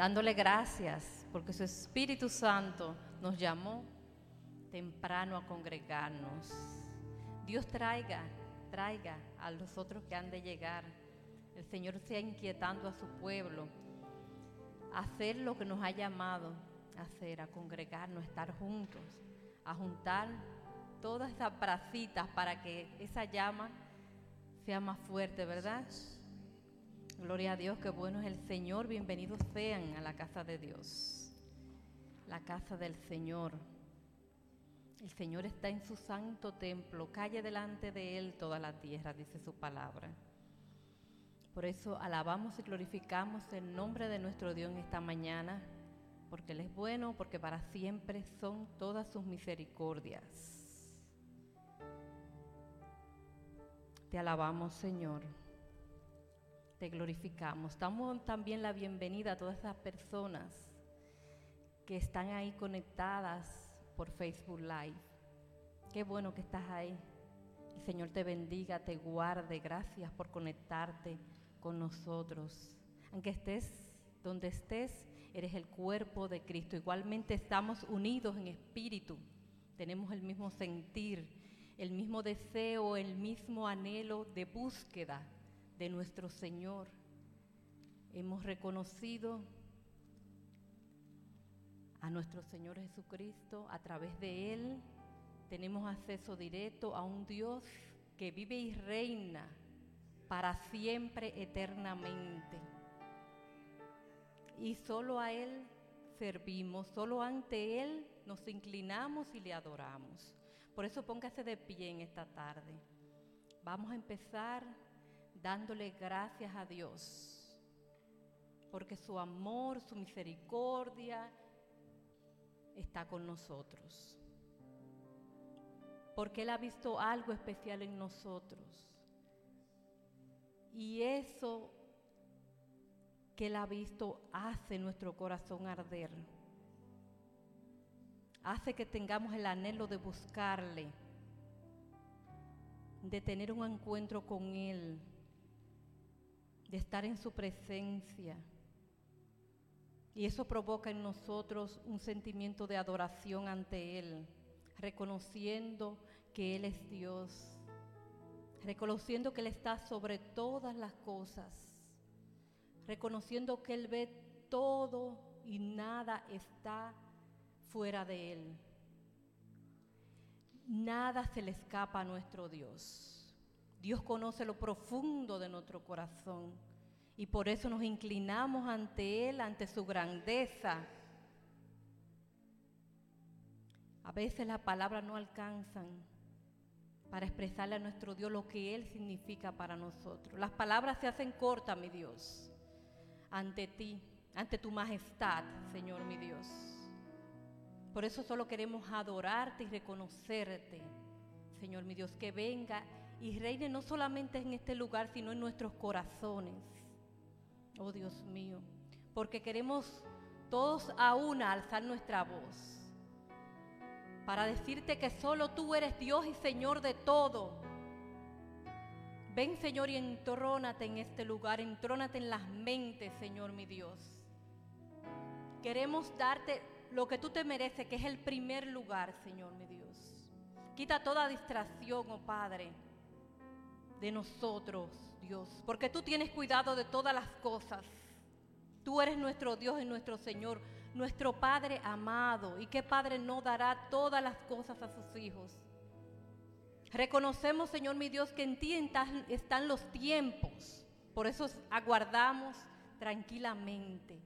dándole gracias porque su Espíritu Santo nos llamó temprano a congregarnos. Dios traiga, traiga a los otros que han de llegar. El Señor sea inquietando a su pueblo a hacer lo que nos ha llamado a hacer, a congregarnos, a estar juntos, a juntar todas esas bracitas para que esa llama sea más fuerte, ¿verdad? Gloria a Dios, qué bueno es el Señor. Bienvenidos sean a la casa de Dios, la casa del Señor. El Señor está en su santo templo, calle delante de Él toda la tierra, dice su palabra. Por eso alabamos y glorificamos el nombre de nuestro Dios en esta mañana, porque Él es bueno, porque para siempre son todas sus misericordias. Te alabamos, Señor te glorificamos. Damos también la bienvenida a todas esas personas que están ahí conectadas por Facebook Live. Qué bueno que estás ahí. El Señor te bendiga, te guarde. Gracias por conectarte con nosotros. Aunque estés donde estés, eres el cuerpo de Cristo. Igualmente estamos unidos en espíritu. Tenemos el mismo sentir, el mismo deseo, el mismo anhelo de búsqueda de nuestro Señor. Hemos reconocido a nuestro Señor Jesucristo a través de Él. Tenemos acceso directo a un Dios que vive y reina para siempre, eternamente. Y solo a Él servimos, solo ante Él nos inclinamos y le adoramos. Por eso póngase de pie en esta tarde. Vamos a empezar dándole gracias a Dios, porque su amor, su misericordia está con nosotros, porque Él ha visto algo especial en nosotros. Y eso que Él ha visto hace nuestro corazón arder, hace que tengamos el anhelo de buscarle, de tener un encuentro con Él de estar en su presencia. Y eso provoca en nosotros un sentimiento de adoración ante Él, reconociendo que Él es Dios, reconociendo que Él está sobre todas las cosas, reconociendo que Él ve todo y nada está fuera de Él. Nada se le escapa a nuestro Dios. Dios conoce lo profundo de nuestro corazón y por eso nos inclinamos ante Él, ante su grandeza. A veces las palabras no alcanzan para expresarle a nuestro Dios lo que Él significa para nosotros. Las palabras se hacen cortas, mi Dios, ante ti, ante tu majestad, Señor mi Dios. Por eso solo queremos adorarte y reconocerte, Señor mi Dios, que venga y reine no solamente en este lugar, sino en nuestros corazones. Oh Dios mío, porque queremos todos a una alzar nuestra voz para decirte que solo tú eres Dios y Señor de todo. Ven Señor y entrónate en este lugar, entrónate en las mentes, Señor mi Dios. Queremos darte lo que tú te mereces, que es el primer lugar, Señor mi Dios. Quita toda distracción, oh Padre de nosotros, Dios, porque tú tienes cuidado de todas las cosas. Tú eres nuestro Dios y nuestro Señor, nuestro Padre amado. ¿Y qué Padre no dará todas las cosas a sus hijos? Reconocemos, Señor mi Dios, que en ti están los tiempos. Por eso aguardamos tranquilamente,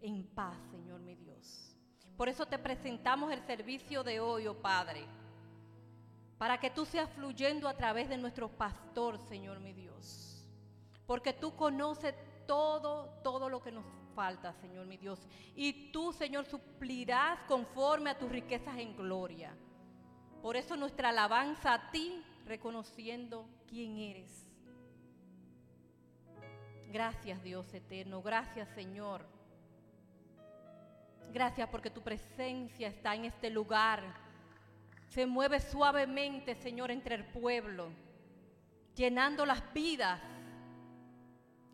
en paz, Señor mi Dios. Por eso te presentamos el servicio de hoy, oh Padre para que tú seas fluyendo a través de nuestro pastor, Señor mi Dios. Porque tú conoces todo, todo lo que nos falta, Señor mi Dios. Y tú, Señor, suplirás conforme a tus riquezas en gloria. Por eso nuestra alabanza a ti, reconociendo quién eres. Gracias, Dios eterno. Gracias, Señor. Gracias porque tu presencia está en este lugar se mueve suavemente, Señor, entre el pueblo, llenando las vidas.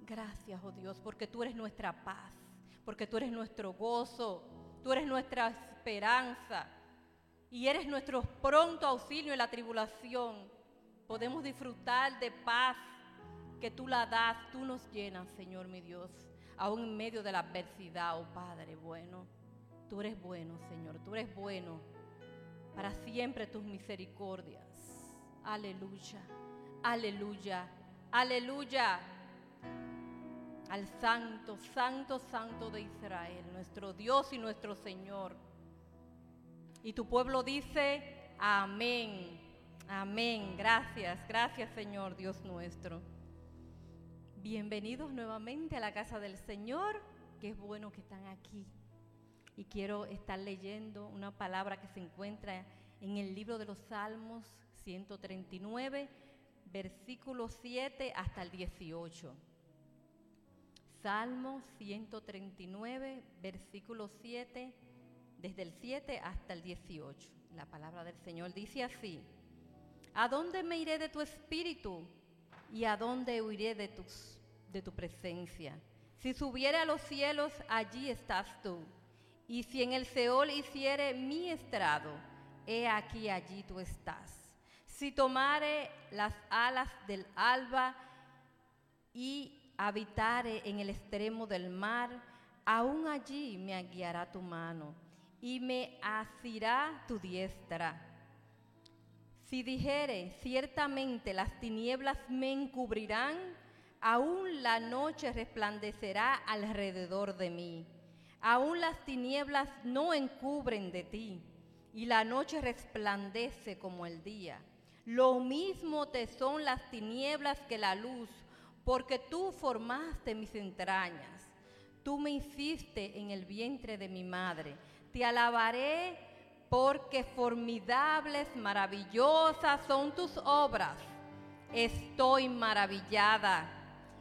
Gracias, oh Dios, porque tú eres nuestra paz, porque tú eres nuestro gozo, tú eres nuestra esperanza y eres nuestro pronto auxilio en la tribulación. Podemos disfrutar de paz que tú la das, tú nos llenas, Señor mi Dios, aún en medio de la adversidad, oh Padre bueno. Tú eres bueno, Señor, tú eres bueno. Para siempre tus misericordias. Aleluya, aleluya, aleluya. Al santo, santo, santo de Israel, nuestro Dios y nuestro Señor. Y tu pueblo dice, amén, amén. Gracias, gracias Señor Dios nuestro. Bienvenidos nuevamente a la casa del Señor. Qué bueno que están aquí. Y quiero estar leyendo una palabra que se encuentra en el libro de los Salmos 139, versículo 7 hasta el 18. Salmo 139, versículo 7, desde el 7 hasta el 18. La palabra del Señor dice así, ¿a dónde me iré de tu espíritu y a dónde huiré de, de tu presencia? Si subiere a los cielos, allí estás tú. Y si en el Seol hiciere mi estrado, he aquí allí tú estás. Si tomare las alas del alba y habitare en el extremo del mar, aún allí me guiará tu mano y me asirá tu diestra. Si dijere, ciertamente las tinieblas me encubrirán, aún la noche resplandecerá alrededor de mí. Aún las tinieblas no encubren de ti, y la noche resplandece como el día. Lo mismo te son las tinieblas que la luz, porque tú formaste mis entrañas. Tú me hiciste en el vientre de mi madre. Te alabaré porque formidables, maravillosas son tus obras. Estoy maravillada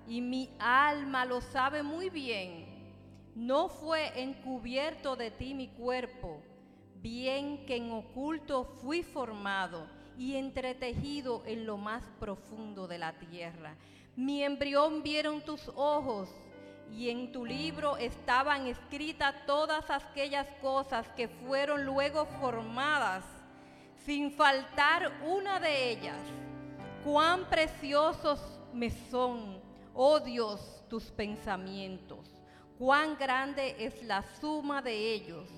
y mi alma lo sabe muy bien. No fue encubierto de ti mi cuerpo, bien que en oculto fui formado y entretejido en lo más profundo de la tierra. Mi embrión vieron tus ojos y en tu libro estaban escritas todas aquellas cosas que fueron luego formadas, sin faltar una de ellas. Cuán preciosos me son, oh Dios, tus pensamientos. Cuán grande es la suma de ellos.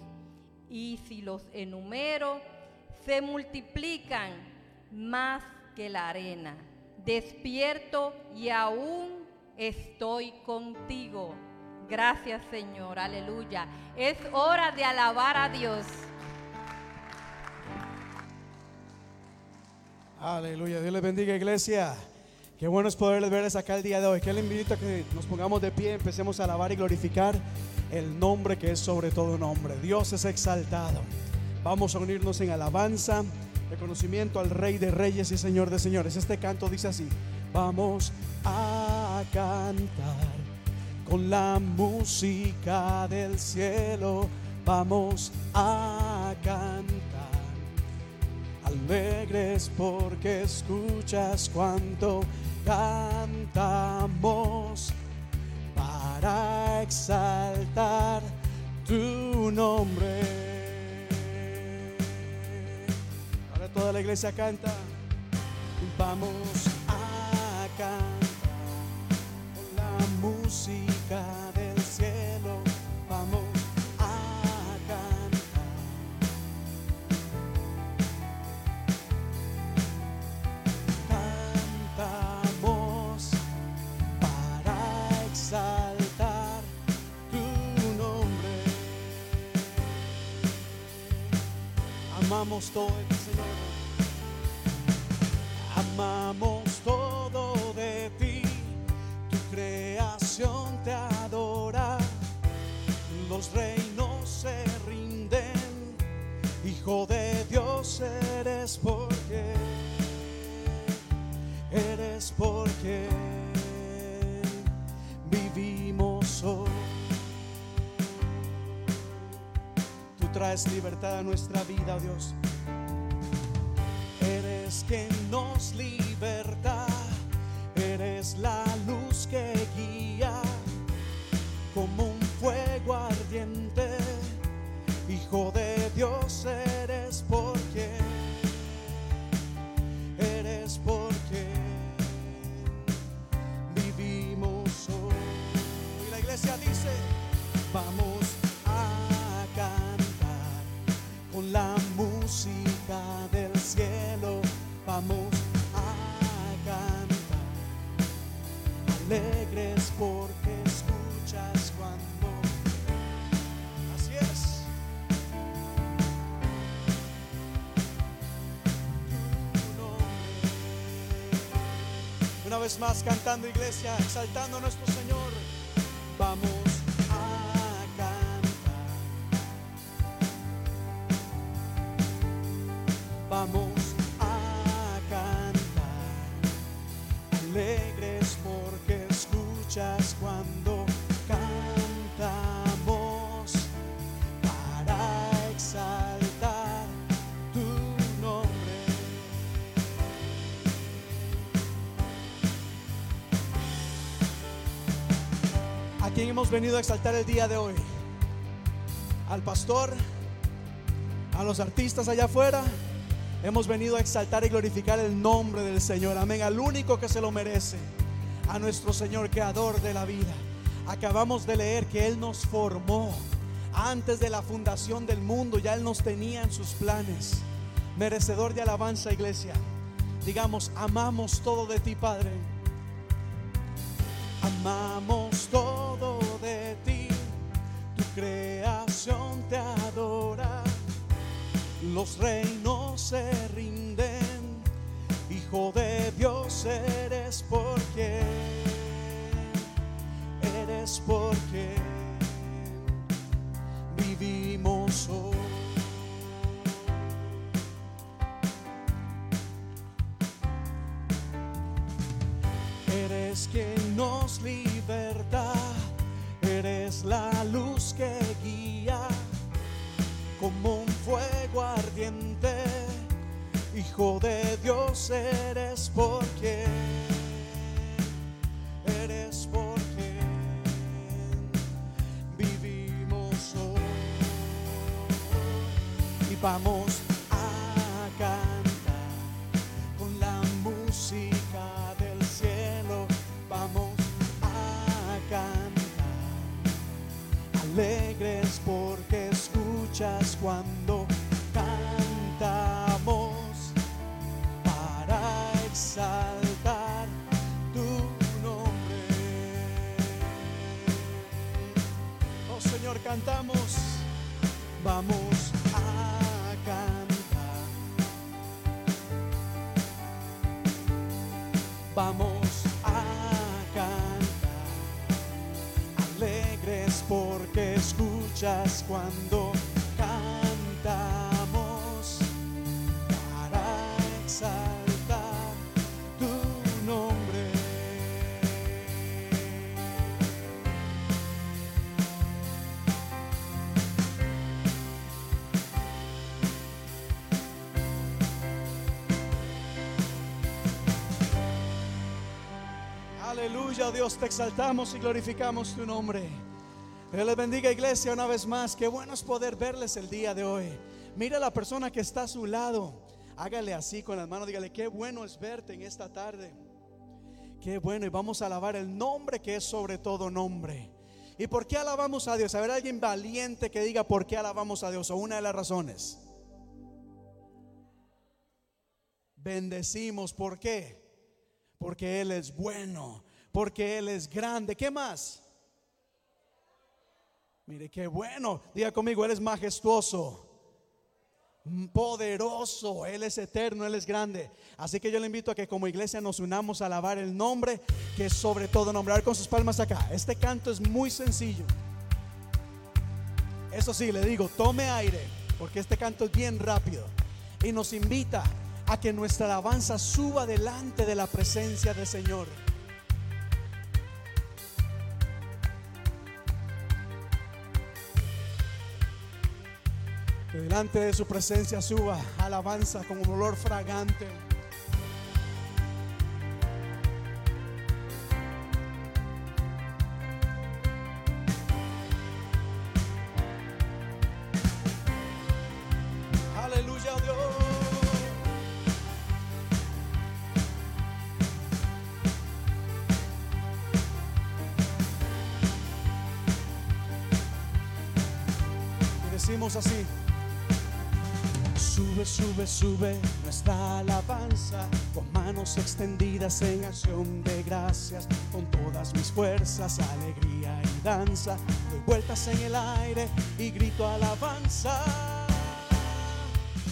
Y si los enumero, se multiplican más que la arena. Despierto y aún estoy contigo. Gracias Señor, aleluya. Es hora de alabar a Dios. Aleluya, Dios les bendiga iglesia. Qué bueno es poderles verles acá el día de hoy. Que le invito a que nos pongamos de pie, empecemos a alabar y glorificar el nombre que es sobre todo nombre. Dios es exaltado. Vamos a unirnos en alabanza, reconocimiento al Rey de Reyes y Señor de Señores. Este canto dice así, vamos a cantar con la música del cielo, vamos a cantar. Alegres porque escuchas cuanto cantamos para exaltar tu nombre. Toda la iglesia canta. Vamos a cantar con la música Amamos todo el Señor. Amamos todo de ti, tu creación te adora, los reinos se rinden, Hijo de Dios eres porque, eres porque vivimos hoy. Tú traes libertad a nuestra vida, Dios que nos liberta, eres la luz que guía como un fuego ardiente, Hijo de Dios. Eres vez más cantando iglesia, exaltando a nuestro Señor. Hemos venido a exaltar el día de hoy? ¿Al pastor? ¿A los artistas allá afuera? Hemos venido a exaltar y glorificar el nombre del Señor. Amén. Al único que se lo merece. A nuestro Señor, creador de la vida. Acabamos de leer que Él nos formó. Antes de la fundación del mundo ya Él nos tenía en sus planes. Merecedor de alabanza, iglesia. Digamos, amamos todo de ti, Padre. Amamos todo de ti. Tu creación te adora. Los reinos se rinden. Hijo de Dios eres porque eres porque vivimos hoy. Que guía como un fuego ardiente. Hijo de Dios eres porque eres porque vivimos hoy y vamos escuchas cuando cantamos para exaltar tu nombre. Oh Señor, cantamos, vamos a cantar. Vamos a cantar alegres porque escuchas cuando Dios, te exaltamos y glorificamos tu nombre. Dios les bendiga, iglesia, una vez más. Qué bueno es poder verles el día de hoy. Mira a la persona que está a su lado. Hágale así con las manos. Dígale, qué bueno es verte en esta tarde. Qué bueno. Y vamos a alabar el nombre que es sobre todo nombre. ¿Y por qué alabamos a Dios? A ver, alguien valiente que diga por qué alabamos a Dios. O una de las razones. Bendecimos. ¿Por qué? Porque Él es bueno. Porque Él es grande. ¿Qué más? Mire qué bueno. Diga conmigo, Él es majestuoso. Poderoso, Él es eterno, Él es grande. Así que yo le invito a que como iglesia nos unamos a alabar el nombre que es sobre todo nombrar con sus palmas acá. Este canto es muy sencillo. Eso sí, le digo, tome aire, porque este canto es bien rápido. Y nos invita a que nuestra alabanza suba delante de la presencia del Señor. Delante de su presencia suba alabanza con un olor fragante. Sube, sube, sube nuestra alabanza con manos extendidas en acción de gracias, con todas mis fuerzas, alegría y danza. Doy vueltas en el aire y grito alabanza.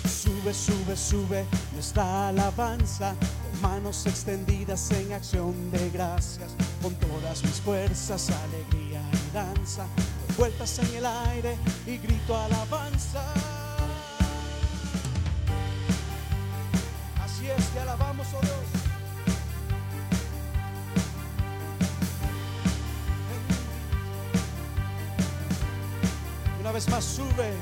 Sube, sube, sube nuestra alabanza con manos extendidas en acción de gracias, con todas mis fuerzas, alegría y danza. Doy vueltas en el aire y grito alabanza. Así es, te alabamos, oh Dios. Una vez más, sube.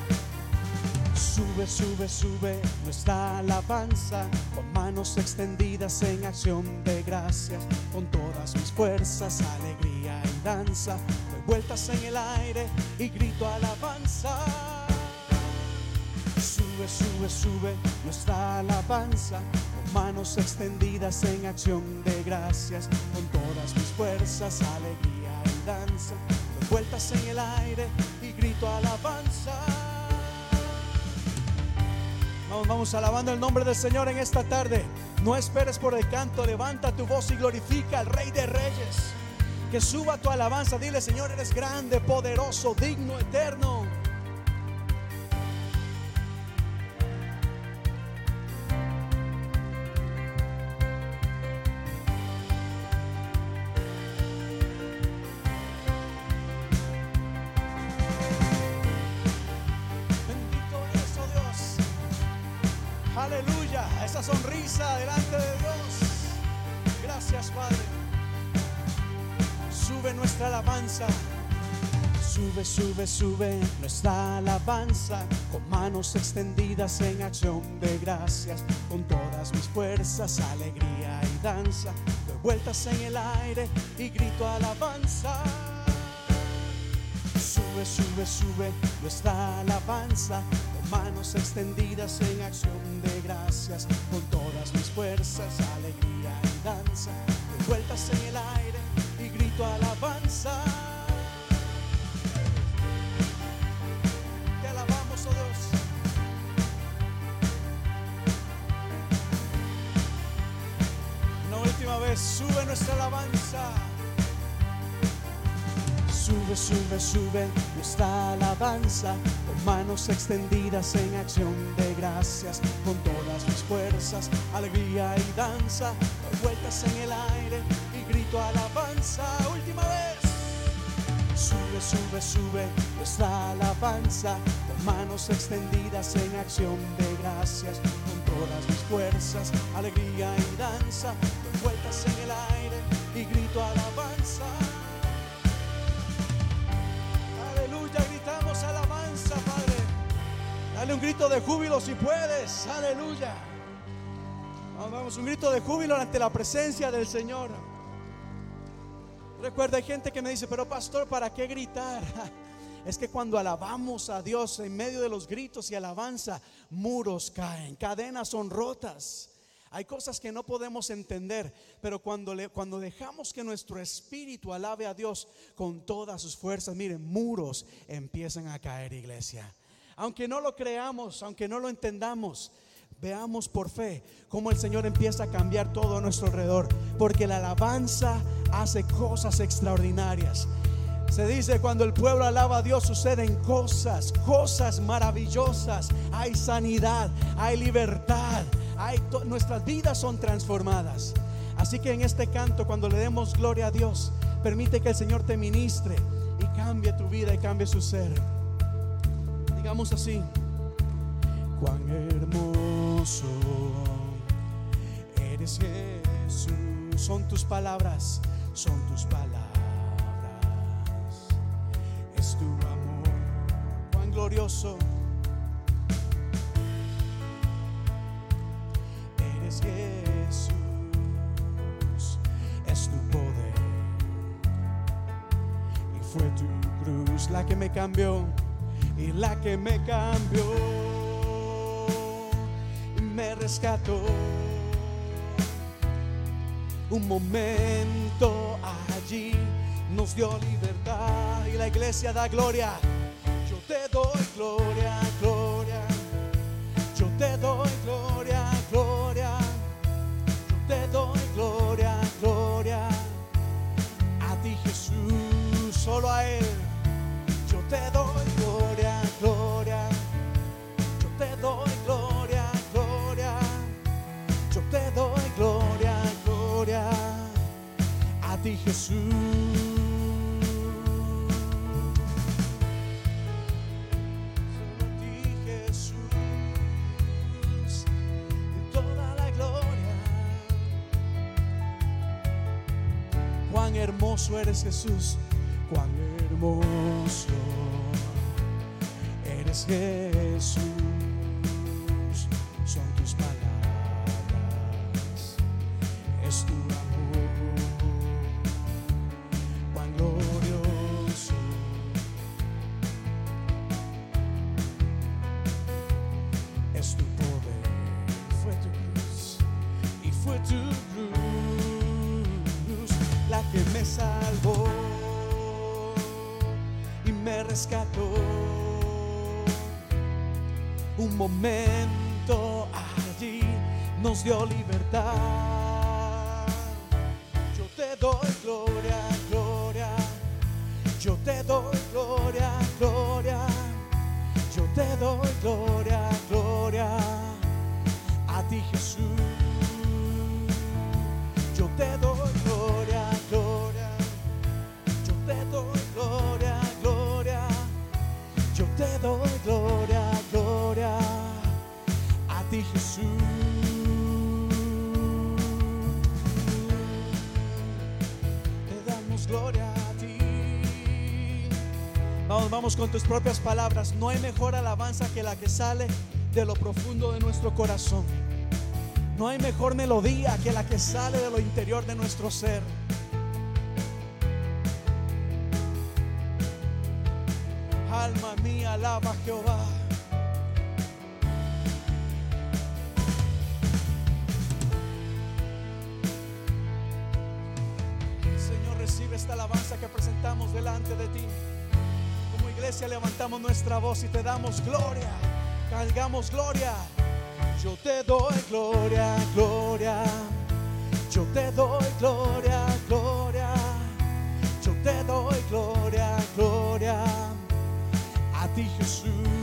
Sube, sube, sube nuestra alabanza con manos extendidas en acción de gracias, con todas mis fuerzas, alegría y danza. Doy vueltas en el aire y grito alabanza. Sube, sube, sube nuestra alabanza manos extendidas en acción de gracias, con todas mis fuerzas, alegría y danza. Doy vueltas en el aire y grito alabanza. Vamos, vamos alabando el nombre del Señor en esta tarde. No esperes por el canto, levanta tu voz y glorifica al Rey de Reyes. Que suba tu alabanza, dile Señor, eres grande, poderoso, digno, eterno. Sube, sube, nuestra alabanza con manos extendidas en acción de gracias, con todas mis fuerzas, alegría y danza. Doy vueltas en el aire y grito alabanza. Sube, sube, sube nuestra alabanza con manos extendidas en acción de gracias, con todas mis fuerzas, alegría y danza. Doy vueltas en el aire y grito alabanza. Sube nuestra alabanza. Sube, sube, sube nuestra alabanza con manos extendidas en acción de gracias, con todas mis fuerzas, alegría y danza. Vueltas en el aire y grito alabanza. Última vez. Sube, sube, sube nuestra alabanza con manos extendidas en acción de gracias, con todas mis fuerzas, alegría y danza. Vueltas Un grito de júbilo si puedes. Aleluya. Vamos, vamos, un grito de júbilo ante la presencia del Señor. Recuerda, hay gente que me dice, pero pastor, ¿para qué gritar? Es que cuando alabamos a Dios en medio de los gritos y alabanza, muros caen, cadenas son rotas. Hay cosas que no podemos entender, pero cuando, le- cuando dejamos que nuestro espíritu alabe a Dios con todas sus fuerzas, miren, muros empiezan a caer, iglesia. Aunque no lo creamos, aunque no lo entendamos, veamos por fe cómo el Señor empieza a cambiar todo a nuestro alrededor, porque la alabanza hace cosas extraordinarias. Se dice cuando el pueblo alaba a Dios suceden cosas, cosas maravillosas. Hay sanidad, hay libertad, hay nuestras vidas son transformadas. Así que en este canto, cuando le demos gloria a Dios, permite que el Señor te ministre y cambie tu vida y cambie su ser. Digamos así, cuán hermoso eres Jesús. Son tus palabras, son tus palabras. Es tu amor, cuán glorioso. Eres Jesús, es tu poder. Y fue tu cruz la que me cambió y la que me cambió y me rescató. Un momento allí nos dio libertad y la iglesia da gloria. Yo te doy gloria, gloria. Yo te doy gloria, gloria. Yo te doy gloria, gloria. A ti Jesús, solo a Él. Yo te doy gloria, gloria. Yo te doy gloria, gloria. Yo te doy gloria, gloria. A ti Jesús. Solo a ti Jesús. Toda la gloria. Cuán hermoso eres Jesús. Cuán hermoso eres Jesús. Son tus palabras. Es tu amor. Cuán glorioso. Es tu poder. Fue tu cruz. Y fue tu cruz la que me salvó y me rescató. Un momento allí nos dio libertad. Yo te doy gloria, gloria. Yo te doy gloria, gloria. Yo te doy gloria, gloria. A ti Jesús. Vamos, con tus propias palabras. No hay mejor alabanza que la que sale de lo profundo de nuestro corazón. No hay mejor melodía que la que sale de lo interior de nuestro ser. Alma mía, alaba a Jehová. Levantamos nuestra voz y te damos gloria. Cargamos gloria. Yo te doy gloria, gloria. Yo te doy gloria, gloria. Yo te doy gloria, gloria. A ti Jesús.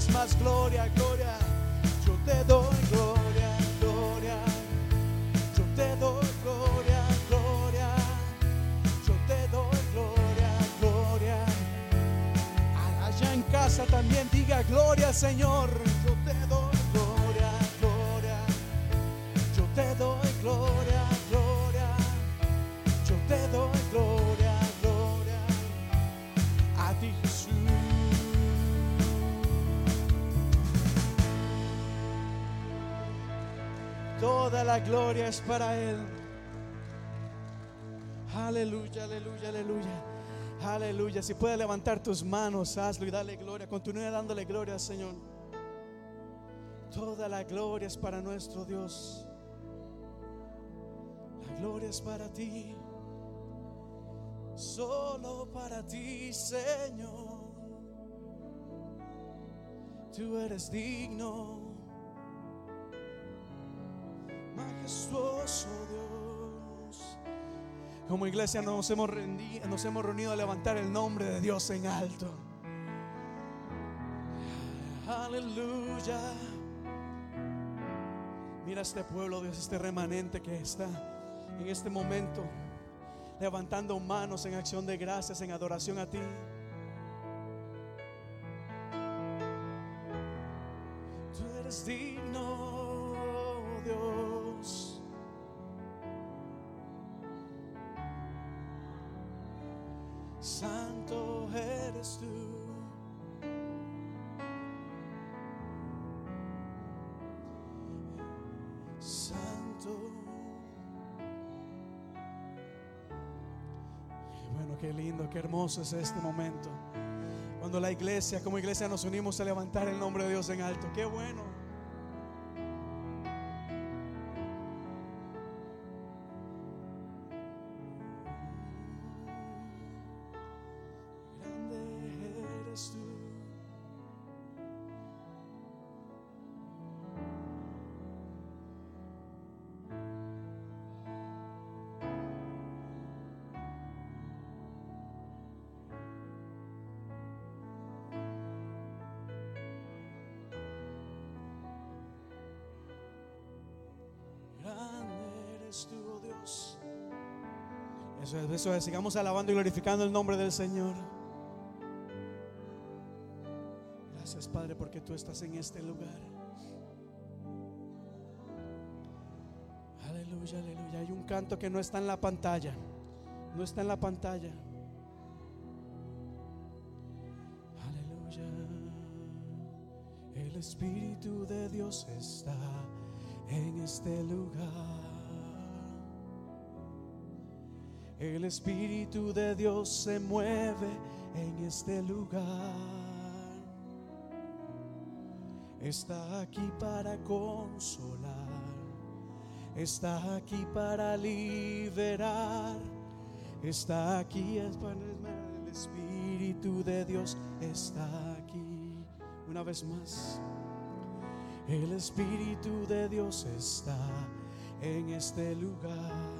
Vez más, gloria, gloria. Yo te doy gloria, gloria. Yo te doy gloria, gloria. Yo te doy gloria, gloria. Allá en casa también diga gloria, Señor. Toda la gloria es para Él. Aleluya, aleluya, aleluya. Aleluya. Si puedes levantar tus manos, hazlo y dale gloria. Continúa dándole gloria al Señor. Toda la gloria es para nuestro Dios. La gloria es para ti. Solo para ti, Señor. Tú eres digno. Majestuoso Dios. Como iglesia nos hemos, rendi- nos hemos reunido a levantar el nombre de Dios en alto. Aleluya. Mira este pueblo, Dios, este remanente que está en este momento levantando manos en acción de gracias, en adoración a ti. Es este momento. Cuando la iglesia, como iglesia, nos unimos a levantar el nombre de Dios en alto. Qué bueno. Sigamos alabando y glorificando el nombre del Señor. Gracias, Padre, porque tú estás en este lugar. Aleluya, aleluya. Hay un canto que no está en la pantalla. No está en la pantalla. Aleluya. El Espíritu de Dios está en este lugar. El Espíritu de Dios se mueve en este lugar. Está aquí para consolar. Está aquí para liberar. Está aquí el Espíritu de Dios está aquí. Una vez más. El Espíritu de Dios está en este lugar.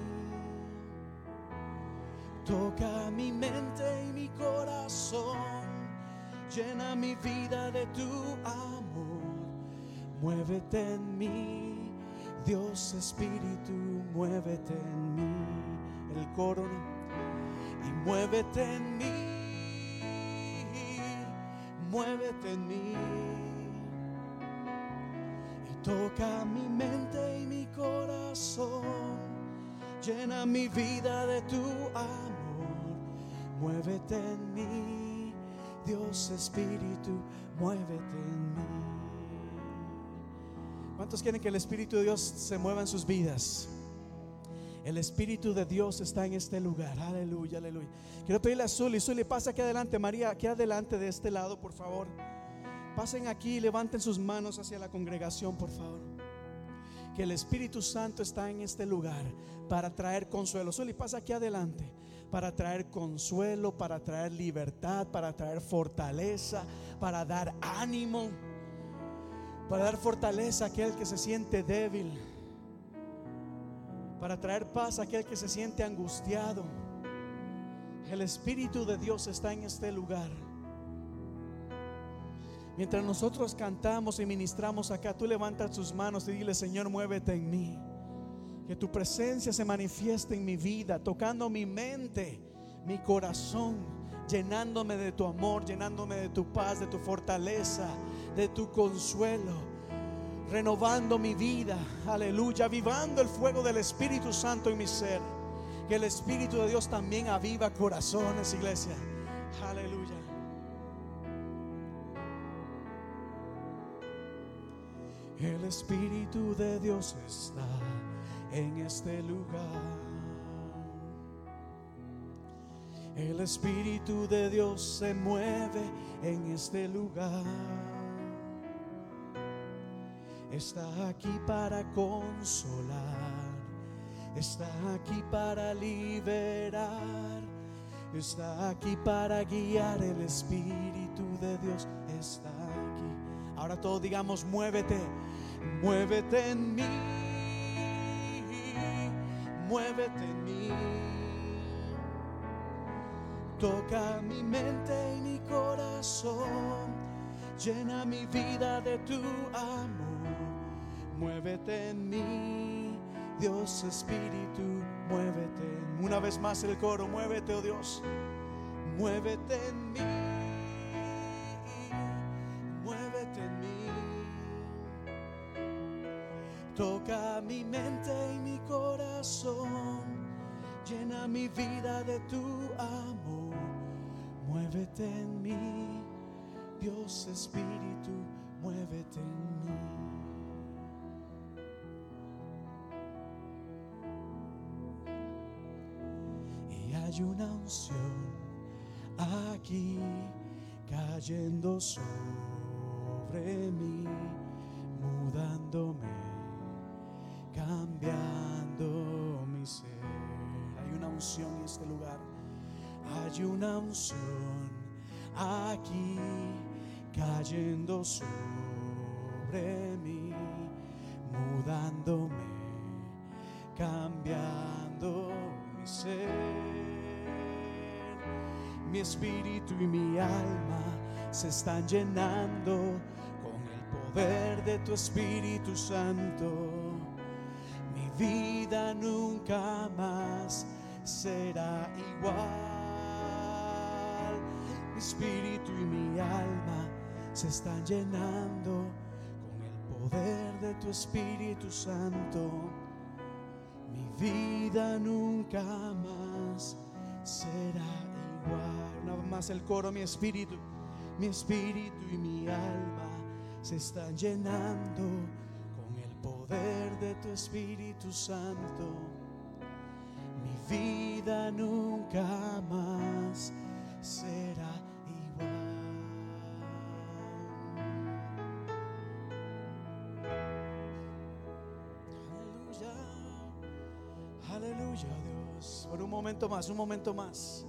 Toca mi mente y mi corazón, llena mi vida de tu amor. Muévete en mí, Dios Espíritu, muévete en mí. El coro y muévete en mí, muévete en mí. Y toca mi mente y mi corazón llena mi vida de tu amor. Muévete en mí, Dios Espíritu, muévete en mí. ¿Cuántos quieren que el Espíritu de Dios se mueva en sus vidas? El Espíritu de Dios está en este lugar. Aleluya, aleluya. Quiero pedirle a Zuli, Zuli, pasa aquí adelante. María, aquí adelante de este lado, por favor. Pasen aquí y levanten sus manos hacia la congregación, por favor que el Espíritu Santo está en este lugar para traer consuelo. Solo pasa aquí adelante. Para traer consuelo, para traer libertad, para traer fortaleza, para dar ánimo, para dar fortaleza a aquel que se siente débil, para traer paz a aquel que se siente angustiado. El Espíritu de Dios está en este lugar. Mientras nosotros cantamos y ministramos acá, tú levantas tus manos y dile, Señor, muévete en mí. Que tu presencia se manifieste en mi vida, tocando mi mente, mi corazón, llenándome de tu amor, llenándome de tu paz, de tu fortaleza, de tu consuelo, renovando mi vida, aleluya, avivando el fuego del Espíritu Santo en mi ser. Que el Espíritu de Dios también aviva corazones, iglesia. Aleluya. El Espíritu de Dios está en este lugar. El Espíritu de Dios se mueve en este lugar. Está aquí para consolar. Está aquí para liberar. Está aquí para guiar. El Espíritu de Dios está aquí. Ahora todos digamos, muévete, muévete en mí, muévete en mí. Toca mi mente y mi corazón, llena mi vida de tu amor. Muévete en mí, Dios Espíritu, muévete. Una vez más el coro, muévete, oh Dios. muévete en mí, Toca mi mente y mi corazón, llena mi vida de tu amor, muévete en mí, Dios Espíritu, muévete en mí. Y hay una unción aquí cayendo sobre mí, mudándome, cambiando mi ser. Hay una unción en este lugar. Hay una unción aquí cayendo sobre mí, mudándome, cambiando mi ser. Mi espíritu y mi alma se están llenando con el poder de tu Espíritu Santo. Vida nunca más será igual. Mi espíritu y mi alma se están llenando con el poder de tu Espíritu Santo. Mi vida nunca más será igual. Una vez más el coro, mi espíritu, mi espíritu y mi alma se están llenando poder de tu Espíritu Santo. Mi vida nunca más será igual. Aleluya, aleluya Dios. Por un momento más, un momento más.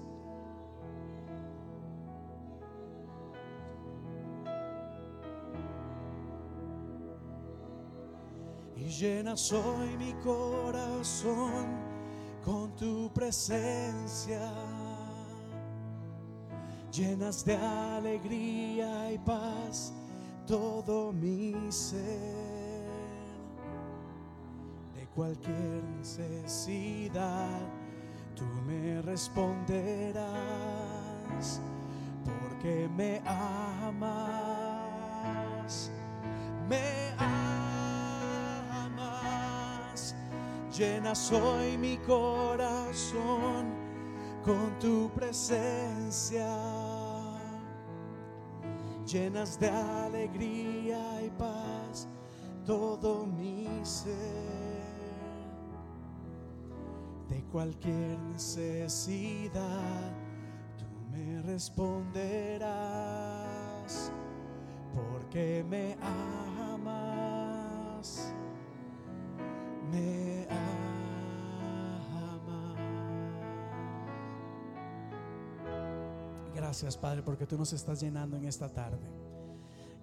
Llena soy mi corazón con tu presencia. Llenas de alegría y paz todo mi ser. De cualquier necesidad tú me responderás porque me amas. Me amas. Llena soy mi corazón con tu presencia. Llenas de alegría y paz todo mi ser. De cualquier necesidad tú me responderás porque me amas. Gracias, Padre, porque tú nos estás llenando en esta tarde.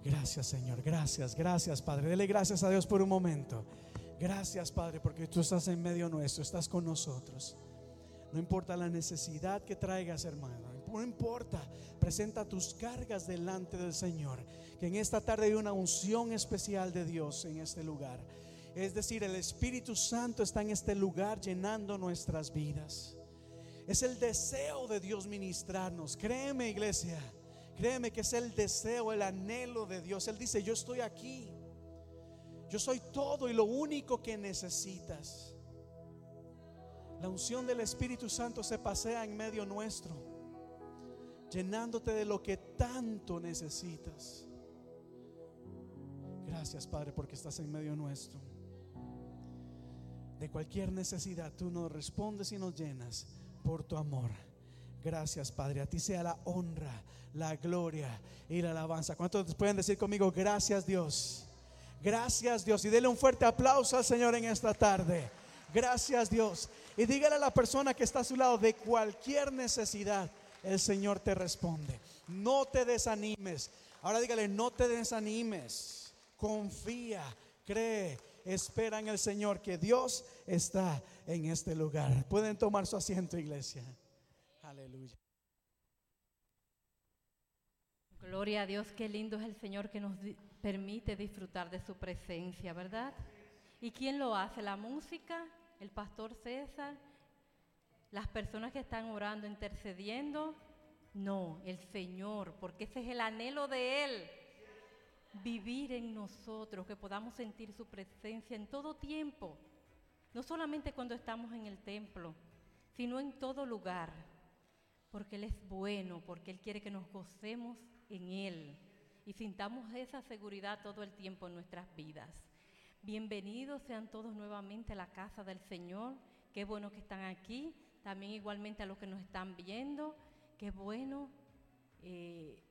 Gracias, Señor. Gracias, gracias, Padre. Dele gracias a Dios por un momento. Gracias, Padre, porque tú estás en medio nuestro, estás con nosotros. No importa la necesidad que traigas, hermano. No importa. Presenta tus cargas delante del Señor. Que en esta tarde hay una unción especial de Dios en este lugar. Es decir, el Espíritu Santo está en este lugar llenando nuestras vidas. Es el deseo de Dios ministrarnos. Créeme, iglesia. Créeme que es el deseo, el anhelo de Dios. Él dice, yo estoy aquí. Yo soy todo y lo único que necesitas. La unción del Espíritu Santo se pasea en medio nuestro, llenándote de lo que tanto necesitas. Gracias, Padre, porque estás en medio nuestro. De cualquier necesidad, tú nos respondes y nos llenas por tu amor. Gracias, Padre. A ti sea la honra, la gloria y la alabanza. ¿Cuántos pueden decir conmigo, gracias, Dios? Gracias, Dios. Y dele un fuerte aplauso al Señor en esta tarde. Gracias, Dios. Y dígale a la persona que está a su lado de cualquier necesidad, el Señor te responde. No te desanimes. Ahora dígale, no te desanimes. Confía, cree, espera en el Señor que Dios está en este lugar. Pueden tomar su asiento, iglesia. Aleluya. Gloria a Dios, qué lindo es el Señor que nos permite disfrutar de su presencia, ¿verdad? ¿Y quién lo hace? La música, el pastor César, las personas que están orando, intercediendo. No, el Señor, porque ese es el anhelo de Él. Vivir en nosotros, que podamos sentir su presencia en todo tiempo. No solamente cuando estamos en el templo, sino en todo lugar. Porque Él es bueno, porque Él quiere que nos gocemos en Él y sintamos esa seguridad todo el tiempo en nuestras vidas. Bienvenidos sean todos nuevamente a la casa del Señor. Qué bueno que están aquí. También igualmente a los que nos están viendo. Qué bueno. Eh,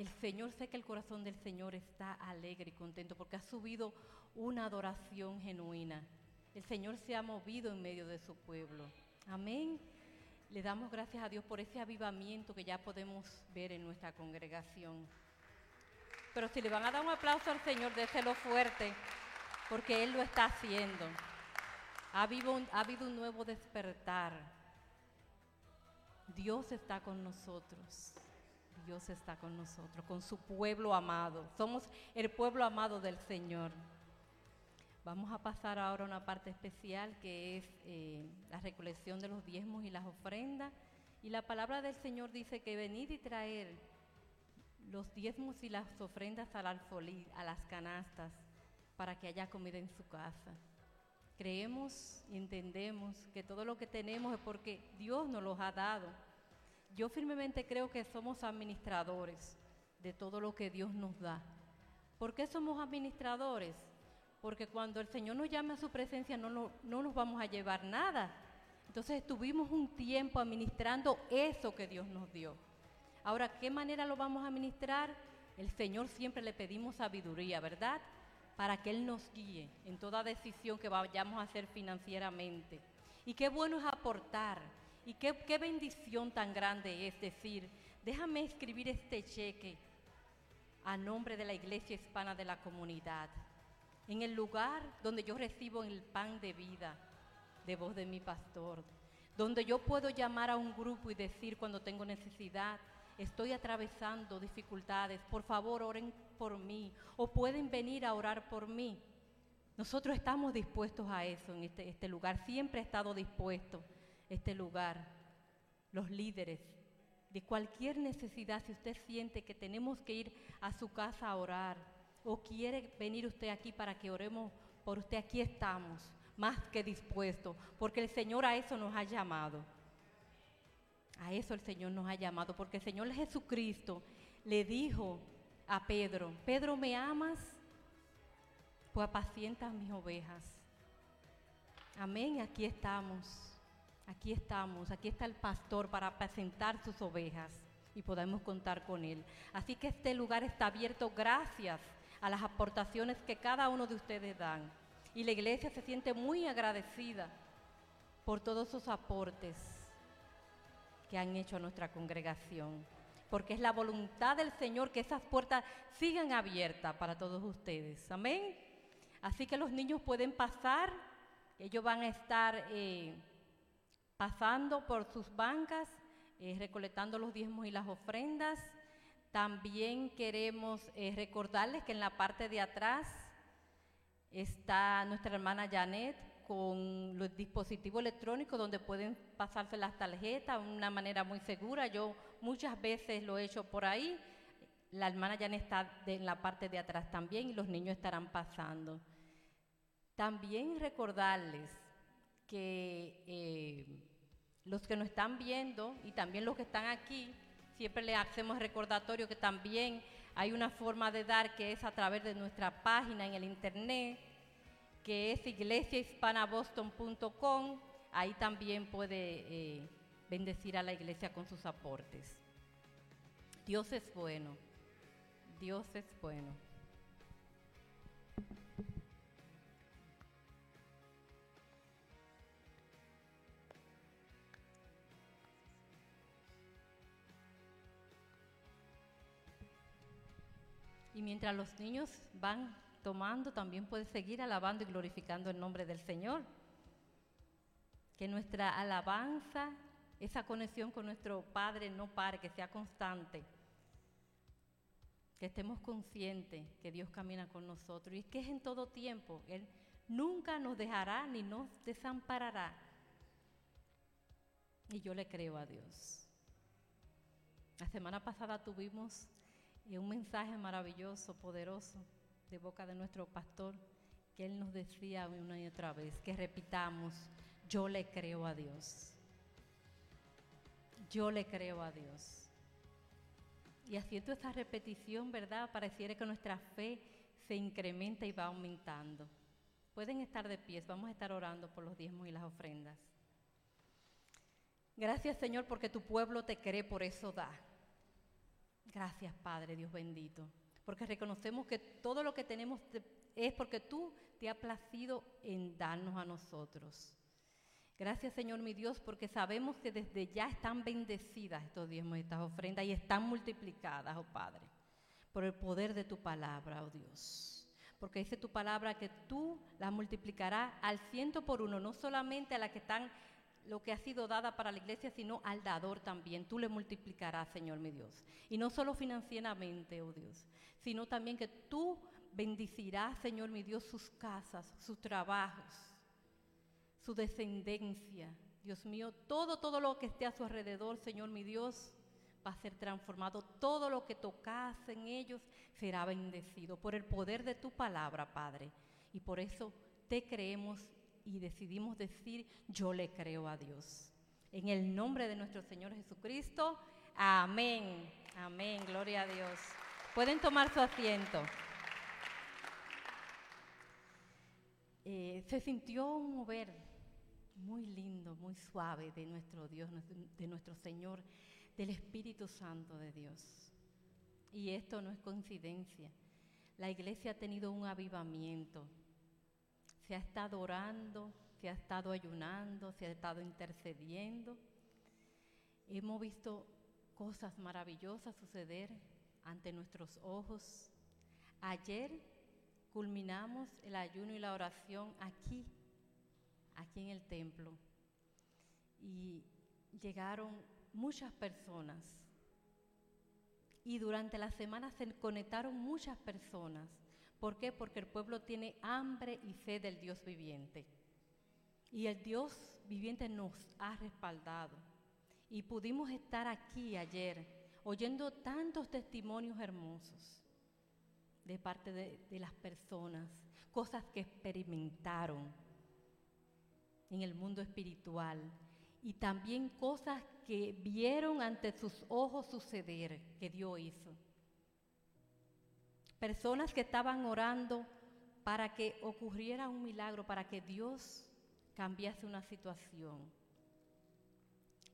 el Señor, sé que el corazón del Señor está alegre y contento porque ha subido una adoración genuina. El Señor se ha movido en medio de su pueblo. Amén. Le damos gracias a Dios por ese avivamiento que ya podemos ver en nuestra congregación. Pero si le van a dar un aplauso al Señor, déselo fuerte, porque Él lo está haciendo. Ha habido, un, ha habido un nuevo despertar. Dios está con nosotros. Dios está con nosotros, con su pueblo amado. Somos el pueblo amado del Señor. Vamos a pasar ahora a una parte especial que es eh, la recolección de los diezmos y las ofrendas. Y la palabra del Señor dice que venid y traer los diezmos y las ofrendas al alfolí, a las canastas, para que haya comida en su casa. Creemos y entendemos que todo lo que tenemos es porque Dios nos los ha dado. Yo firmemente creo que somos administradores de todo lo que Dios nos da. ¿Por qué somos administradores? Porque cuando el Señor nos llame a su presencia no, no, no nos vamos a llevar nada. Entonces estuvimos un tiempo administrando eso que Dios nos dio. Ahora, ¿qué manera lo vamos a administrar? El Señor siempre le pedimos sabiduría, ¿verdad? Para que Él nos guíe en toda decisión que vayamos a hacer financieramente. Y qué bueno es aportar. Y qué, qué bendición tan grande es decir, déjame escribir este cheque a nombre de la Iglesia Hispana de la comunidad, en el lugar donde yo recibo el pan de vida de voz de mi pastor, donde yo puedo llamar a un grupo y decir cuando tengo necesidad, estoy atravesando dificultades, por favor oren por mí o pueden venir a orar por mí. Nosotros estamos dispuestos a eso en este, este lugar, siempre he estado dispuesto este lugar, los líderes, de cualquier necesidad, si usted siente que tenemos que ir a su casa a orar o quiere venir usted aquí para que oremos por usted, aquí estamos, más que dispuestos, porque el Señor a eso nos ha llamado. A eso el Señor nos ha llamado, porque el Señor Jesucristo le dijo a Pedro, Pedro, ¿me amas? Pues apacienta mis ovejas. Amén, aquí estamos, aquí estamos, aquí está el pastor para apacentar sus ovejas y podemos contar con él. Así que este lugar está abierto gracias a las aportaciones que cada uno de ustedes dan. Y la iglesia se siente muy agradecida por todos sus aportes que han hecho a nuestra congregación, porque es la voluntad del Señor que esas puertas sigan abiertas para todos ustedes. Amén. Así que los niños pueden pasar, ellos van a estar eh, pasando por sus bancas, eh, recolectando los diezmos y las ofrendas. También queremos eh, recordarles que en la parte de atrás está nuestra hermana Janet con los dispositivos electrónicos donde pueden pasarse las tarjetas de una manera muy segura. Yo muchas veces lo he hecho por ahí. La hermana ya está en la parte de atrás también y los niños estarán pasando. También recordarles que eh, los que nos están viendo y también los que están aquí, siempre les hacemos recordatorio que también hay una forma de dar que es a través de nuestra página en el internet que es iglesiahispanaboston.com. Ahí también puede eh, bendecir a la iglesia con sus aportes. Dios es bueno. Dios es bueno. Y mientras los niños van tomando, también puede seguir alabando y glorificando el nombre del Señor. Que nuestra alabanza, esa conexión con nuestro Padre no pare, que sea constante. Que estemos conscientes que Dios camina con nosotros y que es en todo tiempo. Él nunca nos dejará ni nos desamparará. Y yo le creo a Dios. La semana pasada tuvimos eh, un mensaje maravilloso, poderoso, de boca de nuestro pastor, que él nos decía una y otra vez, que repitamos, yo le creo a Dios. Yo le creo a Dios. Y haciendo esta repetición, ¿verdad? Pareciera que nuestra fe se incrementa y va aumentando. Pueden estar de pies, vamos a estar orando por los diezmos y las ofrendas. Gracias Señor porque tu pueblo te cree, por eso da. Gracias Padre, Dios bendito, porque reconocemos que todo lo que tenemos es porque tú te has placido en darnos a nosotros. Gracias Señor mi Dios, porque sabemos que desde ya están bendecidas estos diezmos y estas ofrendas y están multiplicadas, oh Padre, por el poder de tu palabra, oh Dios. Porque dice tu palabra que tú las multiplicarás al ciento por uno, no solamente a las que están lo que ha sido dada para la iglesia, sino al dador también. Tú le multiplicarás, Señor mi Dios. Y no solo financieramente, oh Dios, sino también que tú bendicirás, Señor mi Dios, sus casas, sus trabajos, su descendencia. Dios mío, todo, todo lo que esté a su alrededor, Señor mi Dios, va a ser transformado. Todo lo que tocas en ellos será bendecido por el poder de tu palabra, Padre. Y por eso te creemos y decidimos decir, yo le creo a Dios. En el nombre de nuestro Señor Jesucristo, amén, amén, gloria a Dios. Pueden tomar su asiento. Eh, se sintió un mover muy lindo, muy suave de nuestro Dios, de nuestro Señor, del Espíritu Santo de Dios. Y esto no es coincidencia. La iglesia ha tenido un avivamiento se ha estado orando, se ha estado ayunando, se ha estado intercediendo. Hemos visto cosas maravillosas suceder ante nuestros ojos. Ayer culminamos el ayuno y la oración aquí, aquí en el templo. Y llegaron muchas personas. Y durante la semana se conectaron muchas personas ¿Por qué? Porque el pueblo tiene hambre y sed del Dios viviente. Y el Dios viviente nos ha respaldado. Y pudimos estar aquí ayer oyendo tantos testimonios hermosos de parte de, de las personas, cosas que experimentaron en el mundo espiritual y también cosas que vieron ante sus ojos suceder que Dios hizo personas que estaban orando para que ocurriera un milagro, para que Dios cambiase una situación.